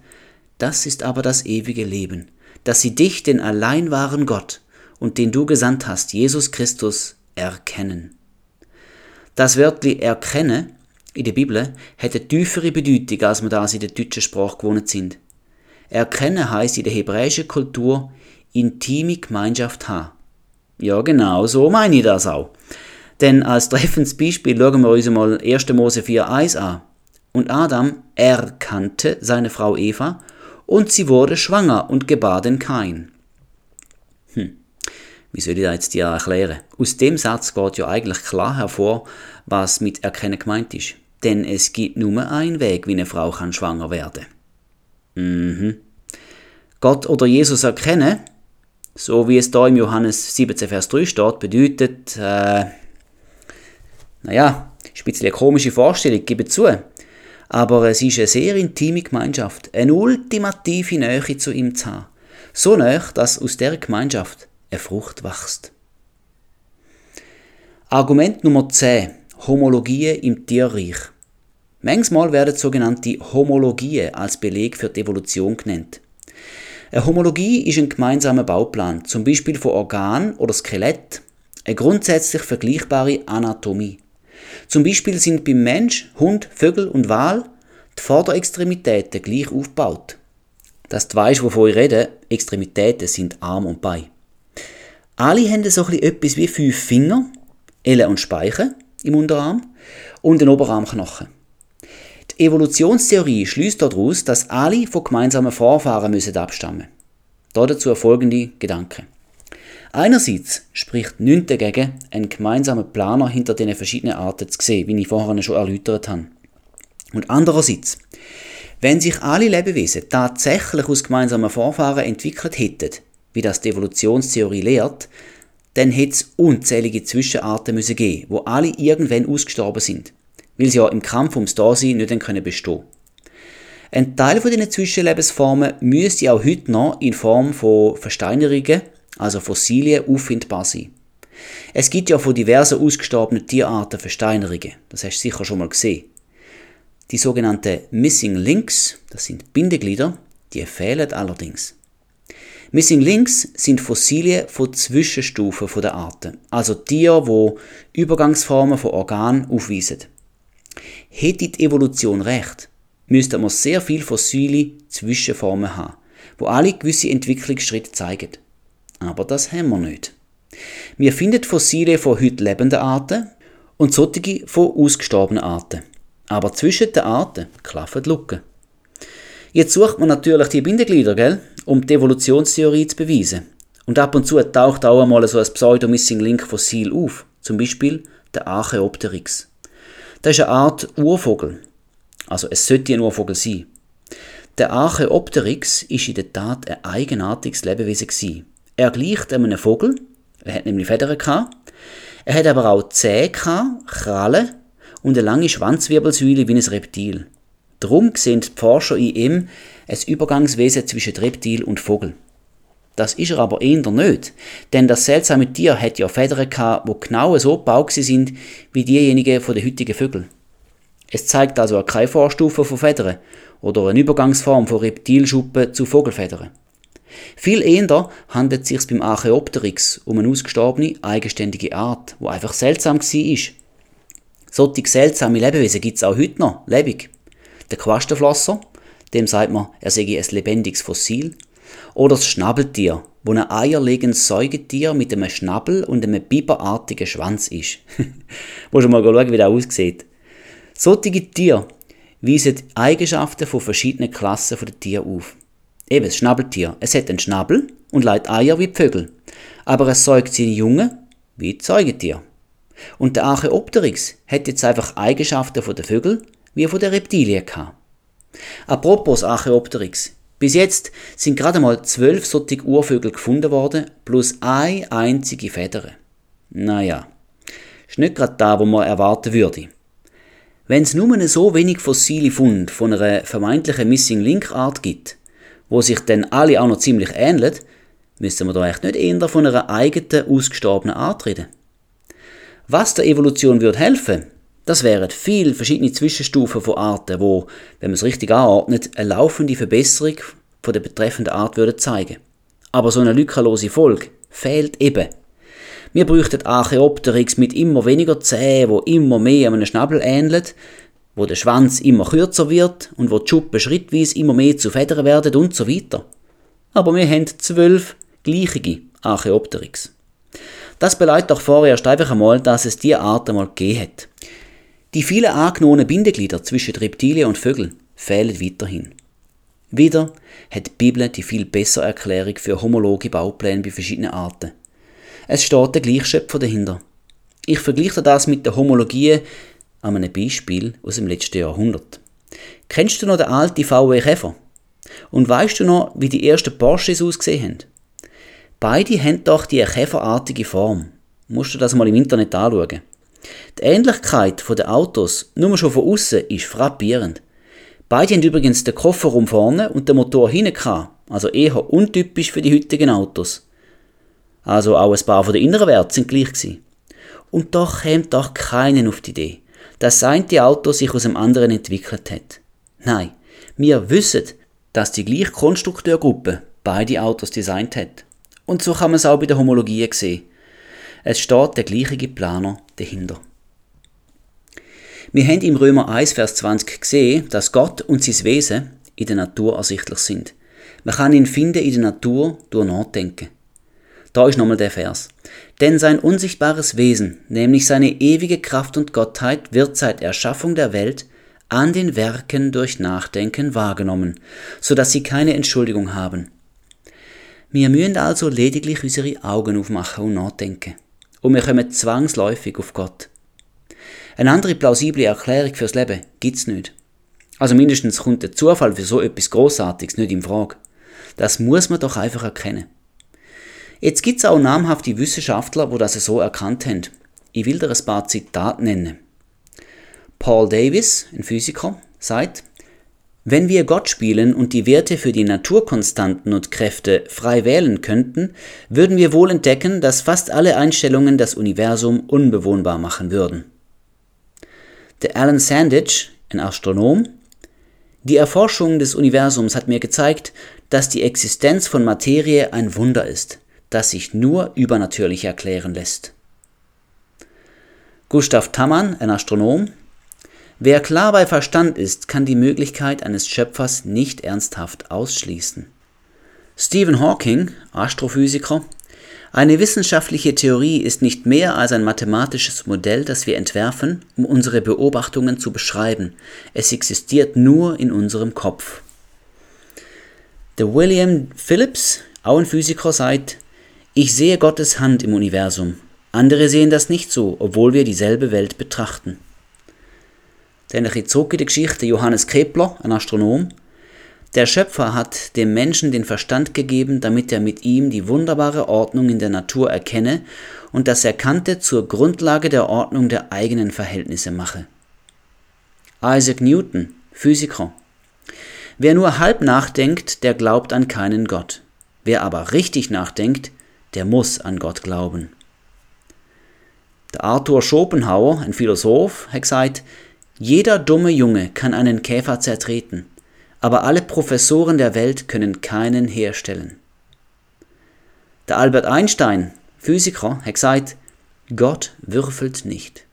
das ist aber das ewige Leben, dass sie dich, den allein wahren Gott und den du gesandt hast, Jesus Christus, erkennen. Das Wörtli erkennen in der Bibel eine tiefere Bedeutung, als wir das in der deutschen Sprache gewohnt sind. Erkennen heißt in der hebräischen Kultur intime Gemeinschaft haben. Ja, genau, so meine ich das auch. Denn als treffendes Beispiel schauen wir uns mal 1. Mose 4,1 an. Und Adam erkannte seine Frau Eva und sie wurde schwanger und gebar den Kain. Hm, wie soll ich das jetzt dir erklären? Aus dem Satz geht ja eigentlich klar hervor, was mit Erkennen gemeint ist. Denn es gibt nur einen Weg, wie eine Frau kann schwanger werden. Mhm. Gott oder Jesus erkennen, so wie es da im Johannes 17, Vers 3 steht, bedeutet, äh, naja, ist eine komische Vorstellung, gebe zu. Aber es ist eine sehr intime Gemeinschaft, eine ultimative Nähe zu ihm zu haben. So nah, dass aus der Gemeinschaft eine Frucht wächst. Argument Nummer 10. Homologien im Tierreich. Manchmal werden sogenannte Homologien als Beleg für die Evolution genannt. Eine Homologie ist ein gemeinsamer Bauplan, zum Beispiel von Organ oder Skelett, eine grundsätzlich vergleichbare Anatomie. Zum Beispiel sind beim Mensch, Hund, Vögel und Wal die Vorderextremitäten gleich aufgebaut. Dass du weißt, wovon ich rede, Extremitäten sind Arm und Bein. Alle haben so etwas wie fünf Finger, Elle und Speichen im Unterarm und einen Oberarmknochen. Die Evolutionstheorie schließt daraus, dass alle von gemeinsamen Vorfahren müssen abstammen. Dazu folgende Gedanken. Einerseits spricht nichts dagegen, einen gemeinsamen Planer hinter den verschiedenen Arten zu sehen, wie ich vorher schon erläutert habe. Und andererseits, wenn sich alle Lebewesen tatsächlich aus gemeinsamen Vorfahren entwickelt hätten, wie das die Evolutionstheorie lehrt, dann hätte es unzählige Zwischenarten müssen geben, wo alle irgendwann ausgestorben sind, weil sie ja im Kampf ums Dasein nicht können bestehen. Ein Teil von diesen Zwischenlebensformen müsste auch heute noch in Form von Versteinerungen also Fossilien, auffindbar sein. Es gibt ja von diversen ausgestorbenen Tierarten Versteinerungen, das hast du sicher schon mal gesehen. Die sogenannten Missing Links, das sind Bindeglieder, die fehlen allerdings. Missing Links sind Fossilien von Zwischenstufen der Arten, also Tiere, wo Übergangsformen von Organen aufweisen. Hätte die Evolution recht, müsste man sehr viele fossile Zwischenformen haben, wo alle gewisse Entwicklungsschritte zeigen. Aber das haben wir nicht. Wir finden Fossile von heute lebenden Arten und solche von ausgestorbenen Arten. Aber zwischen den Arten klaffen die Lücken. Jetzt sucht man natürlich die Bindeglieder, gell? um die Evolutionstheorie zu beweisen. Und ab und zu taucht auch einmal so ein Pseudo-Missing-Link-Fossil auf, zum Beispiel der Archaeopteryx. Das ist eine Art Urvogel. Also es sollte ein Urvogel sein. Der Archaeopteryx ist in der Tat ein eigenartiges Lebewesen gewesen. Er gleicht einem Vogel, er hat nämlich Federn gehabt. Er hat aber auch Zähne gehabt, Krallen und eine lange Schwanzwirbelsäule wie ein Reptil. Darum sehen die Forscher in ihm ein Übergangswesen zwischen Reptil und Vogel. Das ist er aber eher nicht, denn das seltsame Tier hat ja Federn gehabt, die genau so gebaut sind wie diejenigen von den heutigen Vögeln. Es zeigt also keine Vorstufe von Federn oder eine Übergangsform von Reptilschuppen zu Vogelfedern. Viel eher handelt es sich beim Archaeopteryx um eine ausgestorbene, eigenständige Art, wo einfach seltsam war. Solche seltsame Lebewesen gibt es auch heute noch, lebendig. Der Quastenflosser, dem sagt man, er sei ein lebendiges Fossil. Oder das Schnabeltier, wo ein eierlegendes Säugetier mit einem Schnabel und einem biberartigen Schwanz ist. Muss schon mal schauen, wie das aussieht. Solche Tiere weisen Eigenschaften von verschiedenen Klassen der Tiere auf. Eben, das Schnabeltier. Es hat einen Schnabel und legt Eier wie Vögel. Aber es säugt seine Jungen wie Säugetier. Und der Archaeopteryx hat jetzt einfach Eigenschaften von den Vögeln wie von den Reptilien gehabt. Apropos Archaeopteryx. Bis jetzt sind gerade mal zwölf solche Urvögel gefunden worden, plus eine einzige Federe. Naja, ist nicht gerade da, wo man erwarten würde. Wenn es nur so wenig fossile Funde von einer vermeintlichen Missing Link Art gibt, wo sich dann alle auch noch ziemlich ähneln, müssen wir da echt nicht eher von einer eigenen ausgestorbenen Art reden. Was der Evolution würde helfen, das wären viele verschiedene Zwischenstufen von Arten, wo, wenn man es richtig anordnet, eine laufende Verbesserung von der betreffenden Art würde zeigen. Aber so eine lückenlose Folge fehlt eben. Wir bräuchten Archaeopteryx mit immer weniger Zähnen, wo immer mehr einem Schnabel ähnelt, wo der Schwanz immer kürzer wird und wo die Schuppen schrittweise immer mehr zu Federn werden und so weiter. Aber wir haben zwölf gleiche Archaeopteryx. Das beleidigt doch vorerst einfach einmal, dass es diese Art einmal gegeben hat. Die vielen angenommenen Bindeglieder zwischen Reptilien und Vögeln fehlen weiterhin. Wieder hat die Bibel die viel bessere Erklärung für homologe Baupläne bei verschiedenen Arten. Es steht der Gleichschöpfer dahinter. Ich vergleiche das mit der Homologie an einem Beispiel aus dem letzten Jahrhundert. Kennst du noch den alten VW Käfer? Und weißt du noch, wie die ersten Porsches ausgesehen haben? Beide haben doch die käferartige Form. Musst du das mal im Internet anschauen. Die Ähnlichkeit der Autos, nur schon von außen, ist frappierend. Beide haben übrigens den Kofferraum vorne und den Motor hinten gehabt, also eher untypisch für die heutigen Autos. Also auch ein paar von den inneren Werten sind gleich gewesen. Und doch käme doch keinen auf die Idee, dass das eine Auto sich aus dem anderen entwickelt hat. Nein, wir wissen, dass die gleiche Konstrukteurgruppe beide Autos designt hat. Und so kann man es auch bei der Homologie sehen. Es steht der gleiche Planer dahinter. Wir haben im Römer 1, Vers 20 gesehen, dass Gott und sein Wesen in der Natur ersichtlich sind. Man kann ihn finden in der Natur durch Nachdenken. Da ist nochmal der Vers. Denn sein unsichtbares Wesen, nämlich seine ewige Kraft und Gottheit, wird seit Erschaffung der Welt an den Werken durch Nachdenken wahrgenommen, so dass sie keine Entschuldigung haben. Wir müssen also lediglich unsere Augen aufmachen und nachdenken. Und wir kommen zwangsläufig auf Gott. Eine andere plausible Erklärung fürs Leben gibt's nicht. Also mindestens kommt der Zufall für so etwas Großartiges nicht in Frage. Das muss man doch einfach erkennen. Jetzt gibt's auch namhafte Wissenschaftler, wo das so erkannt haben. Ich will dir ein paar Zitate nennen. Paul Davis, ein Physiker, sagt, wenn wir Gott spielen und die Werte für die Naturkonstanten und Kräfte frei wählen könnten, würden wir wohl entdecken, dass fast alle Einstellungen das Universum unbewohnbar machen würden. Der Alan Sandage, ein Astronom, die Erforschung des Universums hat mir gezeigt, dass die Existenz von Materie ein Wunder ist, das sich nur übernatürlich erklären lässt. Gustav Tammann, ein Astronom, Wer klar bei Verstand ist, kann die Möglichkeit eines Schöpfers nicht ernsthaft ausschließen. Stephen Hawking, Astrophysiker, eine wissenschaftliche Theorie ist nicht mehr als ein mathematisches Modell, das wir entwerfen, um unsere Beobachtungen zu beschreiben. Es existiert nur in unserem Kopf. Der William Phillips, auch ein Physiker, sagt, ich sehe Gottes Hand im Universum. Andere sehen das nicht so, obwohl wir dieselbe Welt betrachten. Dann ein bisschen zurück in die Geschichte. Johannes Kepler, ein Astronom. Der Schöpfer hat dem Menschen den Verstand gegeben, damit er mit ihm die wunderbare Ordnung in der Natur erkenne und das Erkannte zur Grundlage der Ordnung der eigenen Verhältnisse mache. Isaac Newton, Physiker. Wer nur halb nachdenkt, der glaubt an keinen Gott. Wer aber richtig nachdenkt, der muss an Gott glauben. Der Arthur Schopenhauer, ein Philosoph, hat gesagt, jeder dumme Junge kann einen Käfer zertreten, aber alle Professoren der Welt können keinen herstellen. Der Albert Einstein, Physiker, hat gesagt, Gott würfelt nicht.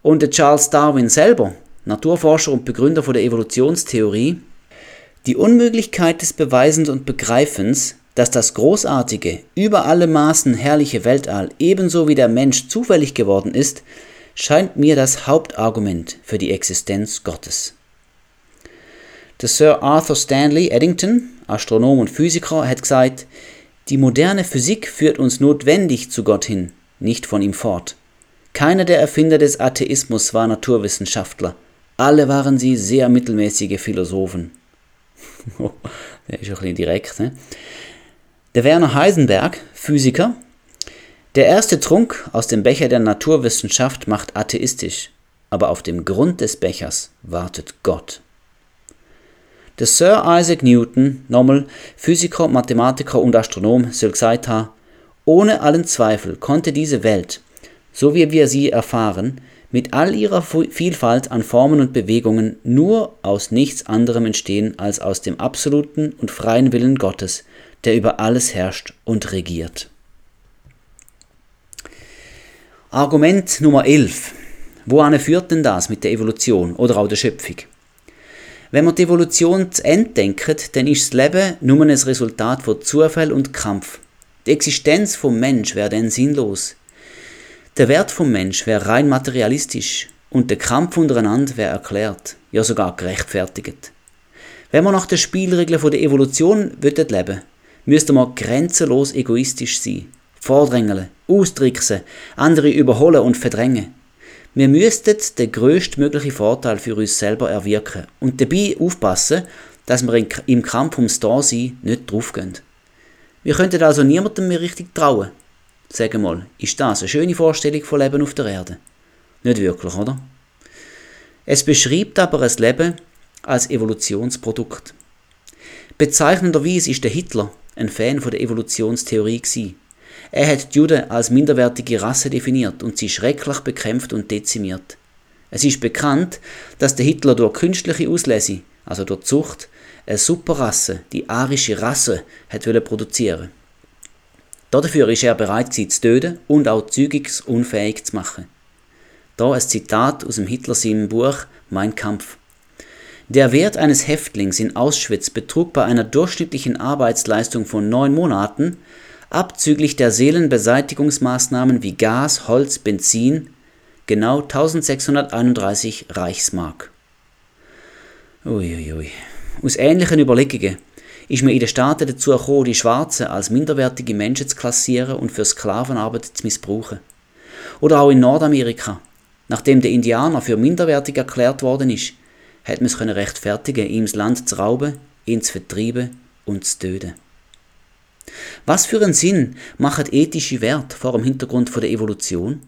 Und der Charles Darwin selber, Naturforscher und Begründer der Evolutionstheorie, die Unmöglichkeit des Beweisens und Begreifens, dass das großartige, über alle Maßen herrliche Weltall ebenso wie der Mensch zufällig geworden ist, scheint mir das Hauptargument für die Existenz Gottes. Der Sir Arthur Stanley Eddington, Astronom und Physiker, hat gesagt, die moderne Physik führt uns notwendig zu Gott hin, nicht von ihm fort. Keiner der Erfinder des Atheismus war Naturwissenschaftler, alle waren sie sehr mittelmäßige Philosophen. der ist ein bisschen direkt. Ne? Der Werner Heisenberg, Physiker, der erste Trunk aus dem Becher der Naturwissenschaft macht atheistisch, aber auf dem Grund des Bechers wartet Gott. Der Sir Isaac Newton, nochmal Physiker, Mathematiker und Astronom, haben, ohne allen Zweifel konnte diese Welt, so wie wir sie erfahren, mit all ihrer Vielfalt an Formen und Bewegungen nur aus nichts anderem entstehen als aus dem absoluten und freien Willen Gottes, der über alles herrscht und regiert. Argument Nummer 11. Wohin führt denn das mit der Evolution oder auch der Schöpfung? Wenn wir die Evolution zu Ende denken, dann ist das Leben nur ein Resultat von Zufall und Kampf. Die Existenz vom Mensch wäre dann sinnlos. Der Wert vom Mensch wäre rein materialistisch und der Kampf untereinander wäre erklärt, ja sogar gerechtfertigt. Wenn wir nach den Spielregeln der Evolution leben wollen, müsste man grenzenlos egoistisch sein, vordrängeln, austricksen, andere überholen und verdrängen. Wir müssten den größtmöglichen Vorteil für uns selber erwirken und dabei aufpassen, dass wir im Kampf ums Dasein nicht draufgehen. Wir könnten also niemandem mehr richtig trauen. Sag mal, ist das eine schöne Vorstellung von Leben auf der Erde? Nicht wirklich, oder? Es beschreibt aber ein Leben als Evolutionsprodukt. Bezeichnenderweise ist der Hitler ein Fan von der Evolutionstheorie gewesen. Er hat die Juden als minderwertige Rasse definiert und sie schrecklich bekämpft und dezimiert. Es ist bekannt, dass der Hitler durch künstliche Auslese, also durch Zucht, eine Superrasse, die arische Rasse, hat produzieren Dafür ist er bereit sie zu töten und auch zügigsunfähig zu machen. Da ein Zitat aus dem Hitler seinem Buch Mein Kampf. Der Wert eines Häftlings in Auschwitz betrug bei einer durchschnittlichen Arbeitsleistung von neun Monaten abzüglich der Seelenbeseitigungsmaßnahmen wie Gas, Holz, Benzin, genau 1631 Reichsmark. Uiuiui. Ui, ui. Aus ähnlichen Überlegungen ist man in den Staaten dazu gekommen, die Schwarzen als minderwertige Menschen zu klassieren und für Sklavenarbeit zu missbrauchen. Oder auch in Nordamerika. Nachdem der Indianer für minderwertig erklärt worden ist, hat man es rechtfertigen, ihm das Land zu rauben, ihn zu vertreiben und zu töten. Was für einen Sinn macht ethische Wert vor dem Hintergrund der Evolution?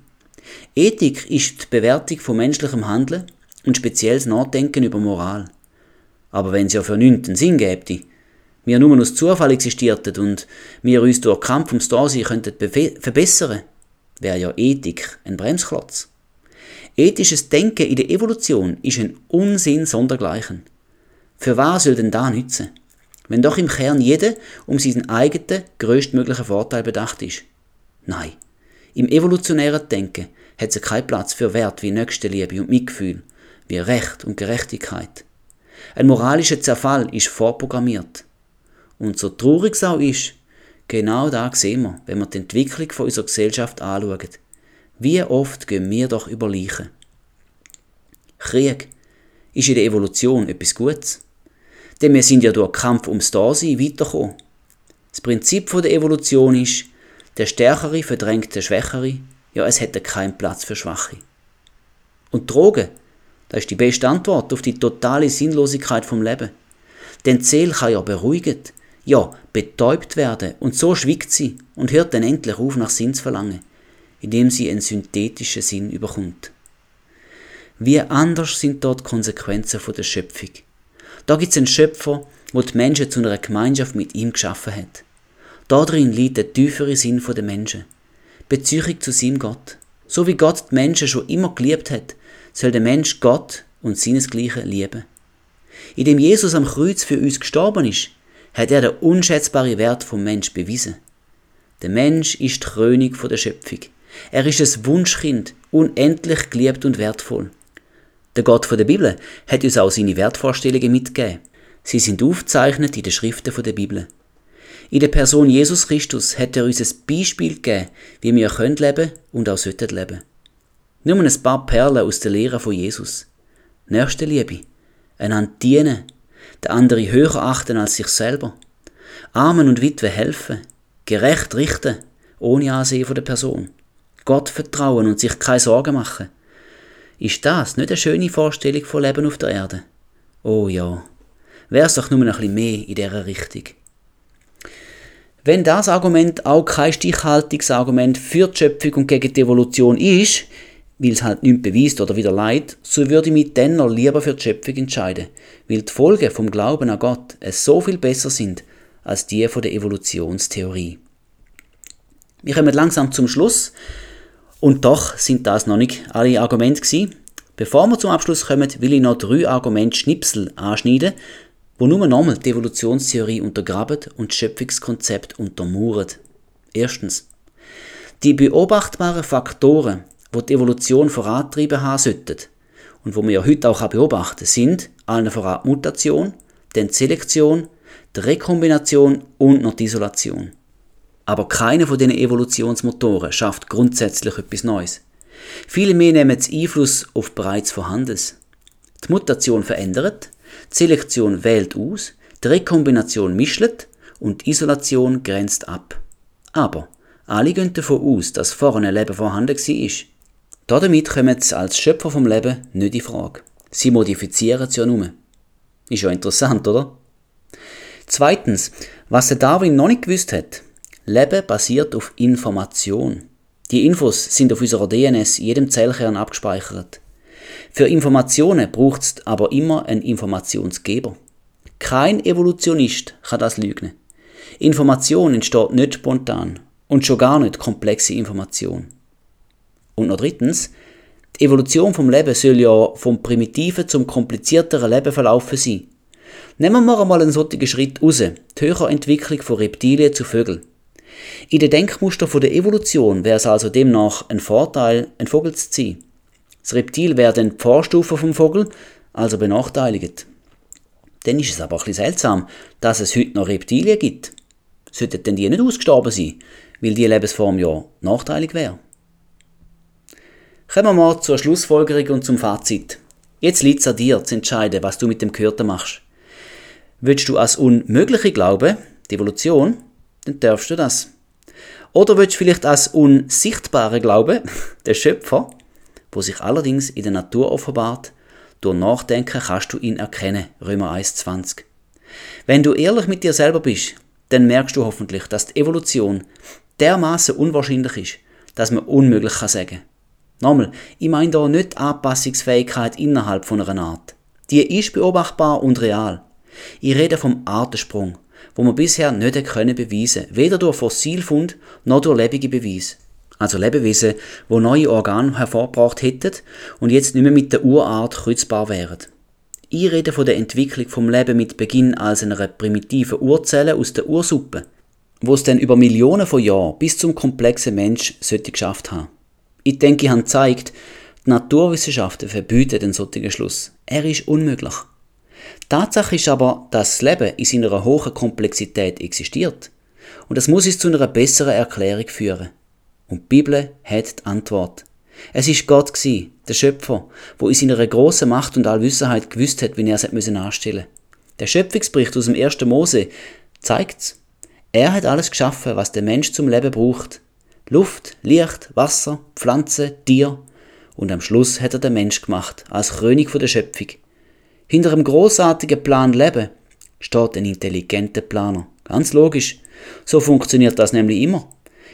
Ethik ist die Bewertung von menschlichem Handeln und spezielles Nachdenken über Moral. Aber wenn es ja für nichts Sinn gäbe, wir nur aus Zufall existierten und wir uns durch Kampf ums Dasein könnten verbessern, wäre ja Ethik ein Bremsklotz. Ethisches Denken in der Evolution ist ein Unsinn sondergleichen. Für was soll denn da nützen? wenn doch im Kern jeder um seinen eigenen größtmöglichen Vorteil bedacht ist. Nein, im evolutionären Denken hat es keinen Platz für Wert wie Nächstenliebe und Mitgefühl, wie Recht und Gerechtigkeit. Ein moralischer Zerfall ist vorprogrammiert. Und so traurig es auch ist, genau da sehen wir, wenn wir die Entwicklung von unserer Gesellschaft anschauen. Wie oft gehen wir doch über Leichen? Krieg ist in der Evolution etwas Gutes. Denn wir sind ja durch Kampf ums Dasein weitergekommen. Das Prinzip der Evolution ist, der Stärkere verdrängt den Schwächere, ja, es hätte keinen Platz für Schwache. Und Drogen, das ist die beste Antwort auf die totale Sinnlosigkeit vom Leben. Denn Zell kann ja beruhigt, ja, betäubt werden und so schwiegt sie und hört dann endlich auf, nach Sinn zu verlangen, indem sie einen synthetischen Sinn überkommt. Wie anders sind dort Konsequenzen von der Schöpfung. Da gibt es einen Schöpfer, der die Menschen zu einer Gemeinschaft mit ihm geschaffen hat. Darin liegt der tiefere Sinn der Menschen. Beziehung zu seinem Gott. So wie Gott die Menschen schon immer geliebt hat, soll der Mensch Gott und seinesgleichen lieben. Indem Jesus am Kreuz für uns gestorben ist, hat er den unschätzbaren Wert vom Mensch bewiesen. Der Mensch ist die Krönung der Schöpfung. Er ist ein Wunschkind, unendlich geliebt und wertvoll. Der Gott der Bibel hat uns auch seine Wertvorstellungen mitgegeben. Sie sind aufgezeichnet in den Schriften der Bibel. In der Person Jesus Christus hat er uns ein Beispiel gegeben, wie wir leben können und auch sollten leben. Nur ein paar Perlen aus der Lehre von Jesus. Nächste Liebe, einander dienen, der andere höher achten als sich selber, Armen und Witwen helfen, gerecht richten, ohne Ansehen von der Person, Gott vertrauen und sich keine Sorgen machen, ist das nicht eine schöne Vorstellung von Leben auf der Erde? Oh ja. wäre es doch nur ein bisschen mehr in dieser Richtung. Wenn das Argument auch kein stichhaltiges Argument für die Schöpfung und gegen die Evolution ist, weil es halt nichts beweist oder wieder leid, so würde ich mich dennoch lieber für die Schöpfung entscheiden, weil die Folgen vom Glauben an Gott es so viel besser sind als die von der Evolutionstheorie. Wir kommen langsam zum Schluss und doch sind das noch nicht alle Argumente gewesen. Bevor wir zum Abschluss kommen, will ich noch drei Argumentschnipsel anschneiden, wo nur nochmal die Evolutionstheorie untergraben und das Schöpfungskonzept untermauern. Erstens. Die beobachtbaren Faktoren, wo die, die Evolution vorantrieben haben sollten und wo wir ja heute auch beobachten sind allen voran Mutation, dann Selektion, die Rekombination und noch die Isolation. Aber keiner von diesen Evolutionsmotoren schafft grundsätzlich etwas Neues. Vielmehr nehmen sie Einfluss auf bereits Vorhandenes. Die Mutation verändert, die Selektion wählt aus, die Rekombination mischt und die Isolation grenzt ab. Aber alle gehen davon aus, dass ein Leben vorhanden war. Damit kommen sie als Schöpfer vom Leben nicht in Frage. Sie modifizieren es ja nur. Ist ja interessant, oder? Zweitens, was der Darwin noch nicht gewusst hat. Leben basiert auf Information. Die Infos sind auf unserer DNS jedem Zellkern abgespeichert. Für Informationen braucht es aber immer einen Informationsgeber. Kein Evolutionist kann das lügen. Information entsteht nicht spontan und schon gar nicht komplexe Information. Und noch drittens, die Evolution vom Leben soll ja vom primitiven zum komplizierteren Leben verlaufen sein. Nehmen wir einmal einen solchen Schritt raus, die höhere Entwicklung von Reptilien zu Vögeln. In den Denkmuster der Evolution wäre es also demnach ein Vorteil, ein Vogel zu sein. Das Reptil wäre dann die Vorstufe vom Vogel, also benachteiligt. Dann ist es aber ein bisschen seltsam, dass es heute noch Reptilien gibt. Sollten denn die nicht ausgestorben sein, weil die Lebensform ja nachteilig wäre? Kommen wir mal zur Schlussfolgerung und zum Fazit. Jetzt liegt es an dir zu entscheiden, was du mit dem Gehörten machst. Willst du als Unmögliche glauben, die Evolution, dann darfst du das. Oder willst du vielleicht als Unsichtbare glauben, der Schöpfer, wo sich allerdings in der Natur offenbart, durch Nachdenken kannst du ihn erkennen, Römer 1,20. Wenn du ehrlich mit dir selber bist, dann merkst du hoffentlich, dass die Evolution dermaßen unwahrscheinlich ist, dass man unmöglich kann sagen. Nochmal, ich meine da nicht die Anpassungsfähigkeit innerhalb von einer Art. Die ist beobachtbar und real. Ich rede vom Artensprung, wo man bisher nicht können beweisen, weder durch Fossilfund noch durch lebende Beweise. Also Lebewesen, wo neue Organe hervorgebracht hätten und jetzt nicht mehr mit der Urart kreuzbar wären. Ich rede von der Entwicklung vom Leben mit Beginn als einer primitiven Urzelle aus der Ursuppe, wo es dann über Millionen von Jahren bis zum komplexen Mensch sollte geschafft haben. Ich denke, ich habe gezeigt, die Naturwissenschaften verbieten den solchen Schluss. Er ist unmöglich. Tatsache ist aber, dass das Leben in seiner hohen Komplexität existiert. Und das muss uns zu einer besseren Erklärung führen. Und die Bibel hat die Antwort. Es ist Gott gsi, der Schöpfer, wo in seiner grossen Macht und Allwissenheit gewusst hat, wie er es anstellen musste. Der Schöpfungsbericht aus dem 1. Mose zeigt's. Er hat alles geschaffen, was der Mensch zum Leben braucht. Luft, Licht, Wasser, Pflanzen, Tier. Und am Schluss hat er den Mensch gemacht, als König der Schöpfung. Hinter einem großartigen Plan Leben steht ein intelligenter Planer. Ganz logisch. So funktioniert das nämlich immer.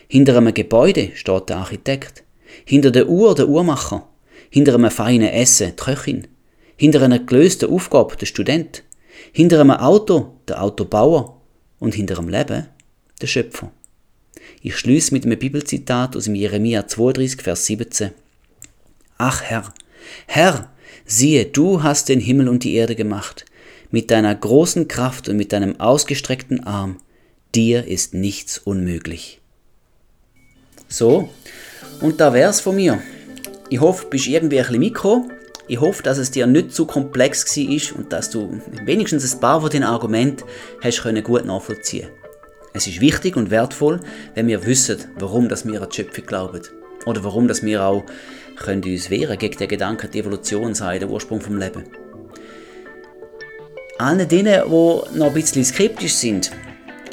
Hinter einem Gebäude steht der Architekt. Hinter der Uhr der Uhrmacher. Hinter einem feinen Essen die Köchin. Hinter einer gelösten Aufgabe der Student. Hinter einem Auto der Autobauer. Und hinter einem Leben der Schöpfer. Ich schließe mit einem Bibelzitat aus dem Jeremia 32, Vers 17. Ach Herr, Herr, siehe, du hast den Himmel und die Erde gemacht, mit deiner großen Kraft und mit deinem ausgestreckten Arm, dir ist nichts unmöglich. So, und da wär's von mir. Ich hoffe, du bist irgendwie ein bisschen mikro. Ich hoffe, dass es dir nicht zu komplex war und dass du wenigstens ein paar von den Argumenten hast gut nachvollziehen es ist wichtig und wertvoll, wenn wir wissen, warum dass wir an die Schöpfung glauben. Oder warum dass wir auch können uns wehren gegen den Gedanken, die Evolution sei der Ursprung vom Leben. Allen denen, die noch ein bisschen skeptisch sind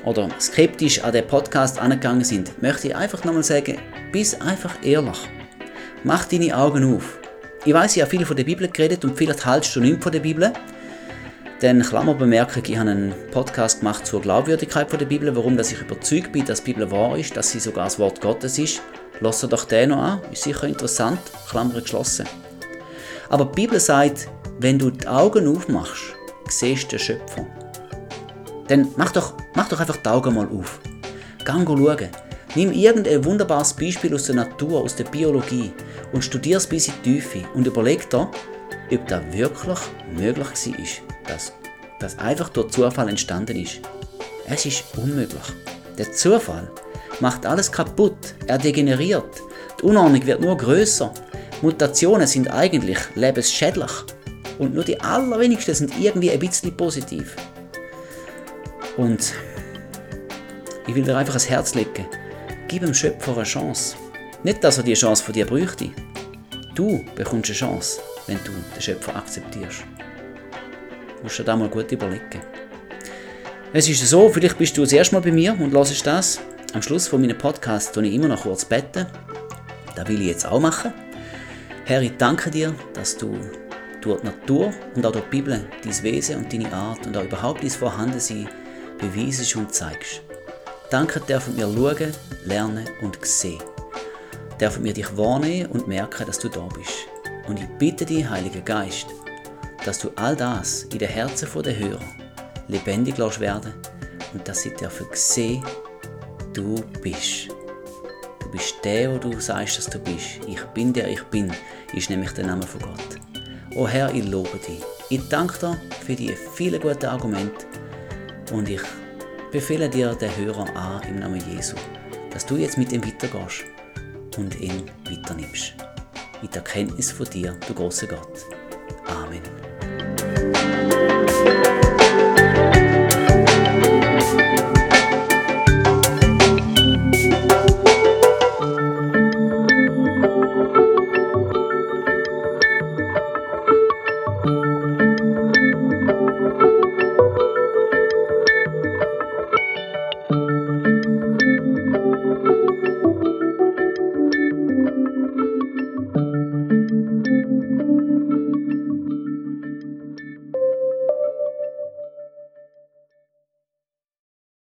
oder skeptisch an den Podcast angegangen sind, möchte ich einfach nochmal sagen, bist einfach ehrlich. Mach deine Augen auf. Ich weiß, ich habe viel von der Bibel geredet und vielleicht haltst du nichts von der Bibel. Dann Klammerbemerkung, ich habe einen Podcast gemacht zur Glaubwürdigkeit der Bibel, warum dass ich überzeugt bin, dass die Bibel wahr ist, dass sie sogar das Wort Gottes ist. Lasst doch den noch an, ist sicher interessant, Klammer geschlossen. Aber die Bibel sagt, wenn du die Augen aufmachst, siehst du den Schöpfer. Dann mach doch, mach doch einfach die Augen mal auf. Gang schauen. Nimm irgendein wunderbares Beispiel aus der Natur, aus der Biologie und studier es bis in die Tiefe und überleg dir, ob das wirklich möglich war, dass das einfach durch Zufall entstanden ist. Es ist unmöglich. Der Zufall macht alles kaputt, er degeneriert. Die Unordnung wird nur größer. Mutationen sind eigentlich lebensschädlich. Und nur die allerwenigsten sind irgendwie ein bisschen positiv. Und ich will dir einfach ans Herz legen, gib dem Schöpfer eine Chance. Nicht, dass er die Chance von dir bräuchte. Du bekommst eine Chance, wenn du den Schöpfer akzeptierst. Du musst dir da mal gut überlegen. Es ist so, vielleicht bist du das erste Mal bei mir und hörst das. Am Schluss von meinem Podcast tue ich immer noch kurz beten. Das will ich jetzt auch machen. Herr, ich danke dir, dass du durch die Natur und auch durch die Bibel dein Wesen und deine Art und auch überhaupt dein Vorhandensein beweisest und zeigst. Danke dürfen wir schauen, lernen und sehen. Dürfen wir dich wahrnehmen und merken, dass du da bist. Und ich bitte dich, Heiliger Geist, dass du all das in den Herzen der Hörer lebendig lässt werden und dass sie dürfen sehen, du bist. Du bist der, wo du sagst, dass du bist. Ich bin der ich bin, ist nämlich der Name von Gott. O Herr, ich lobe dich. Ich danke dir für die vielen guten Argumente und ich befehle dir den Hörer an im Namen Jesu, dass du jetzt mit ihm weitergehst und ihn weiternimmst. Mit der Kenntnis von dir, du große Gott. Amen.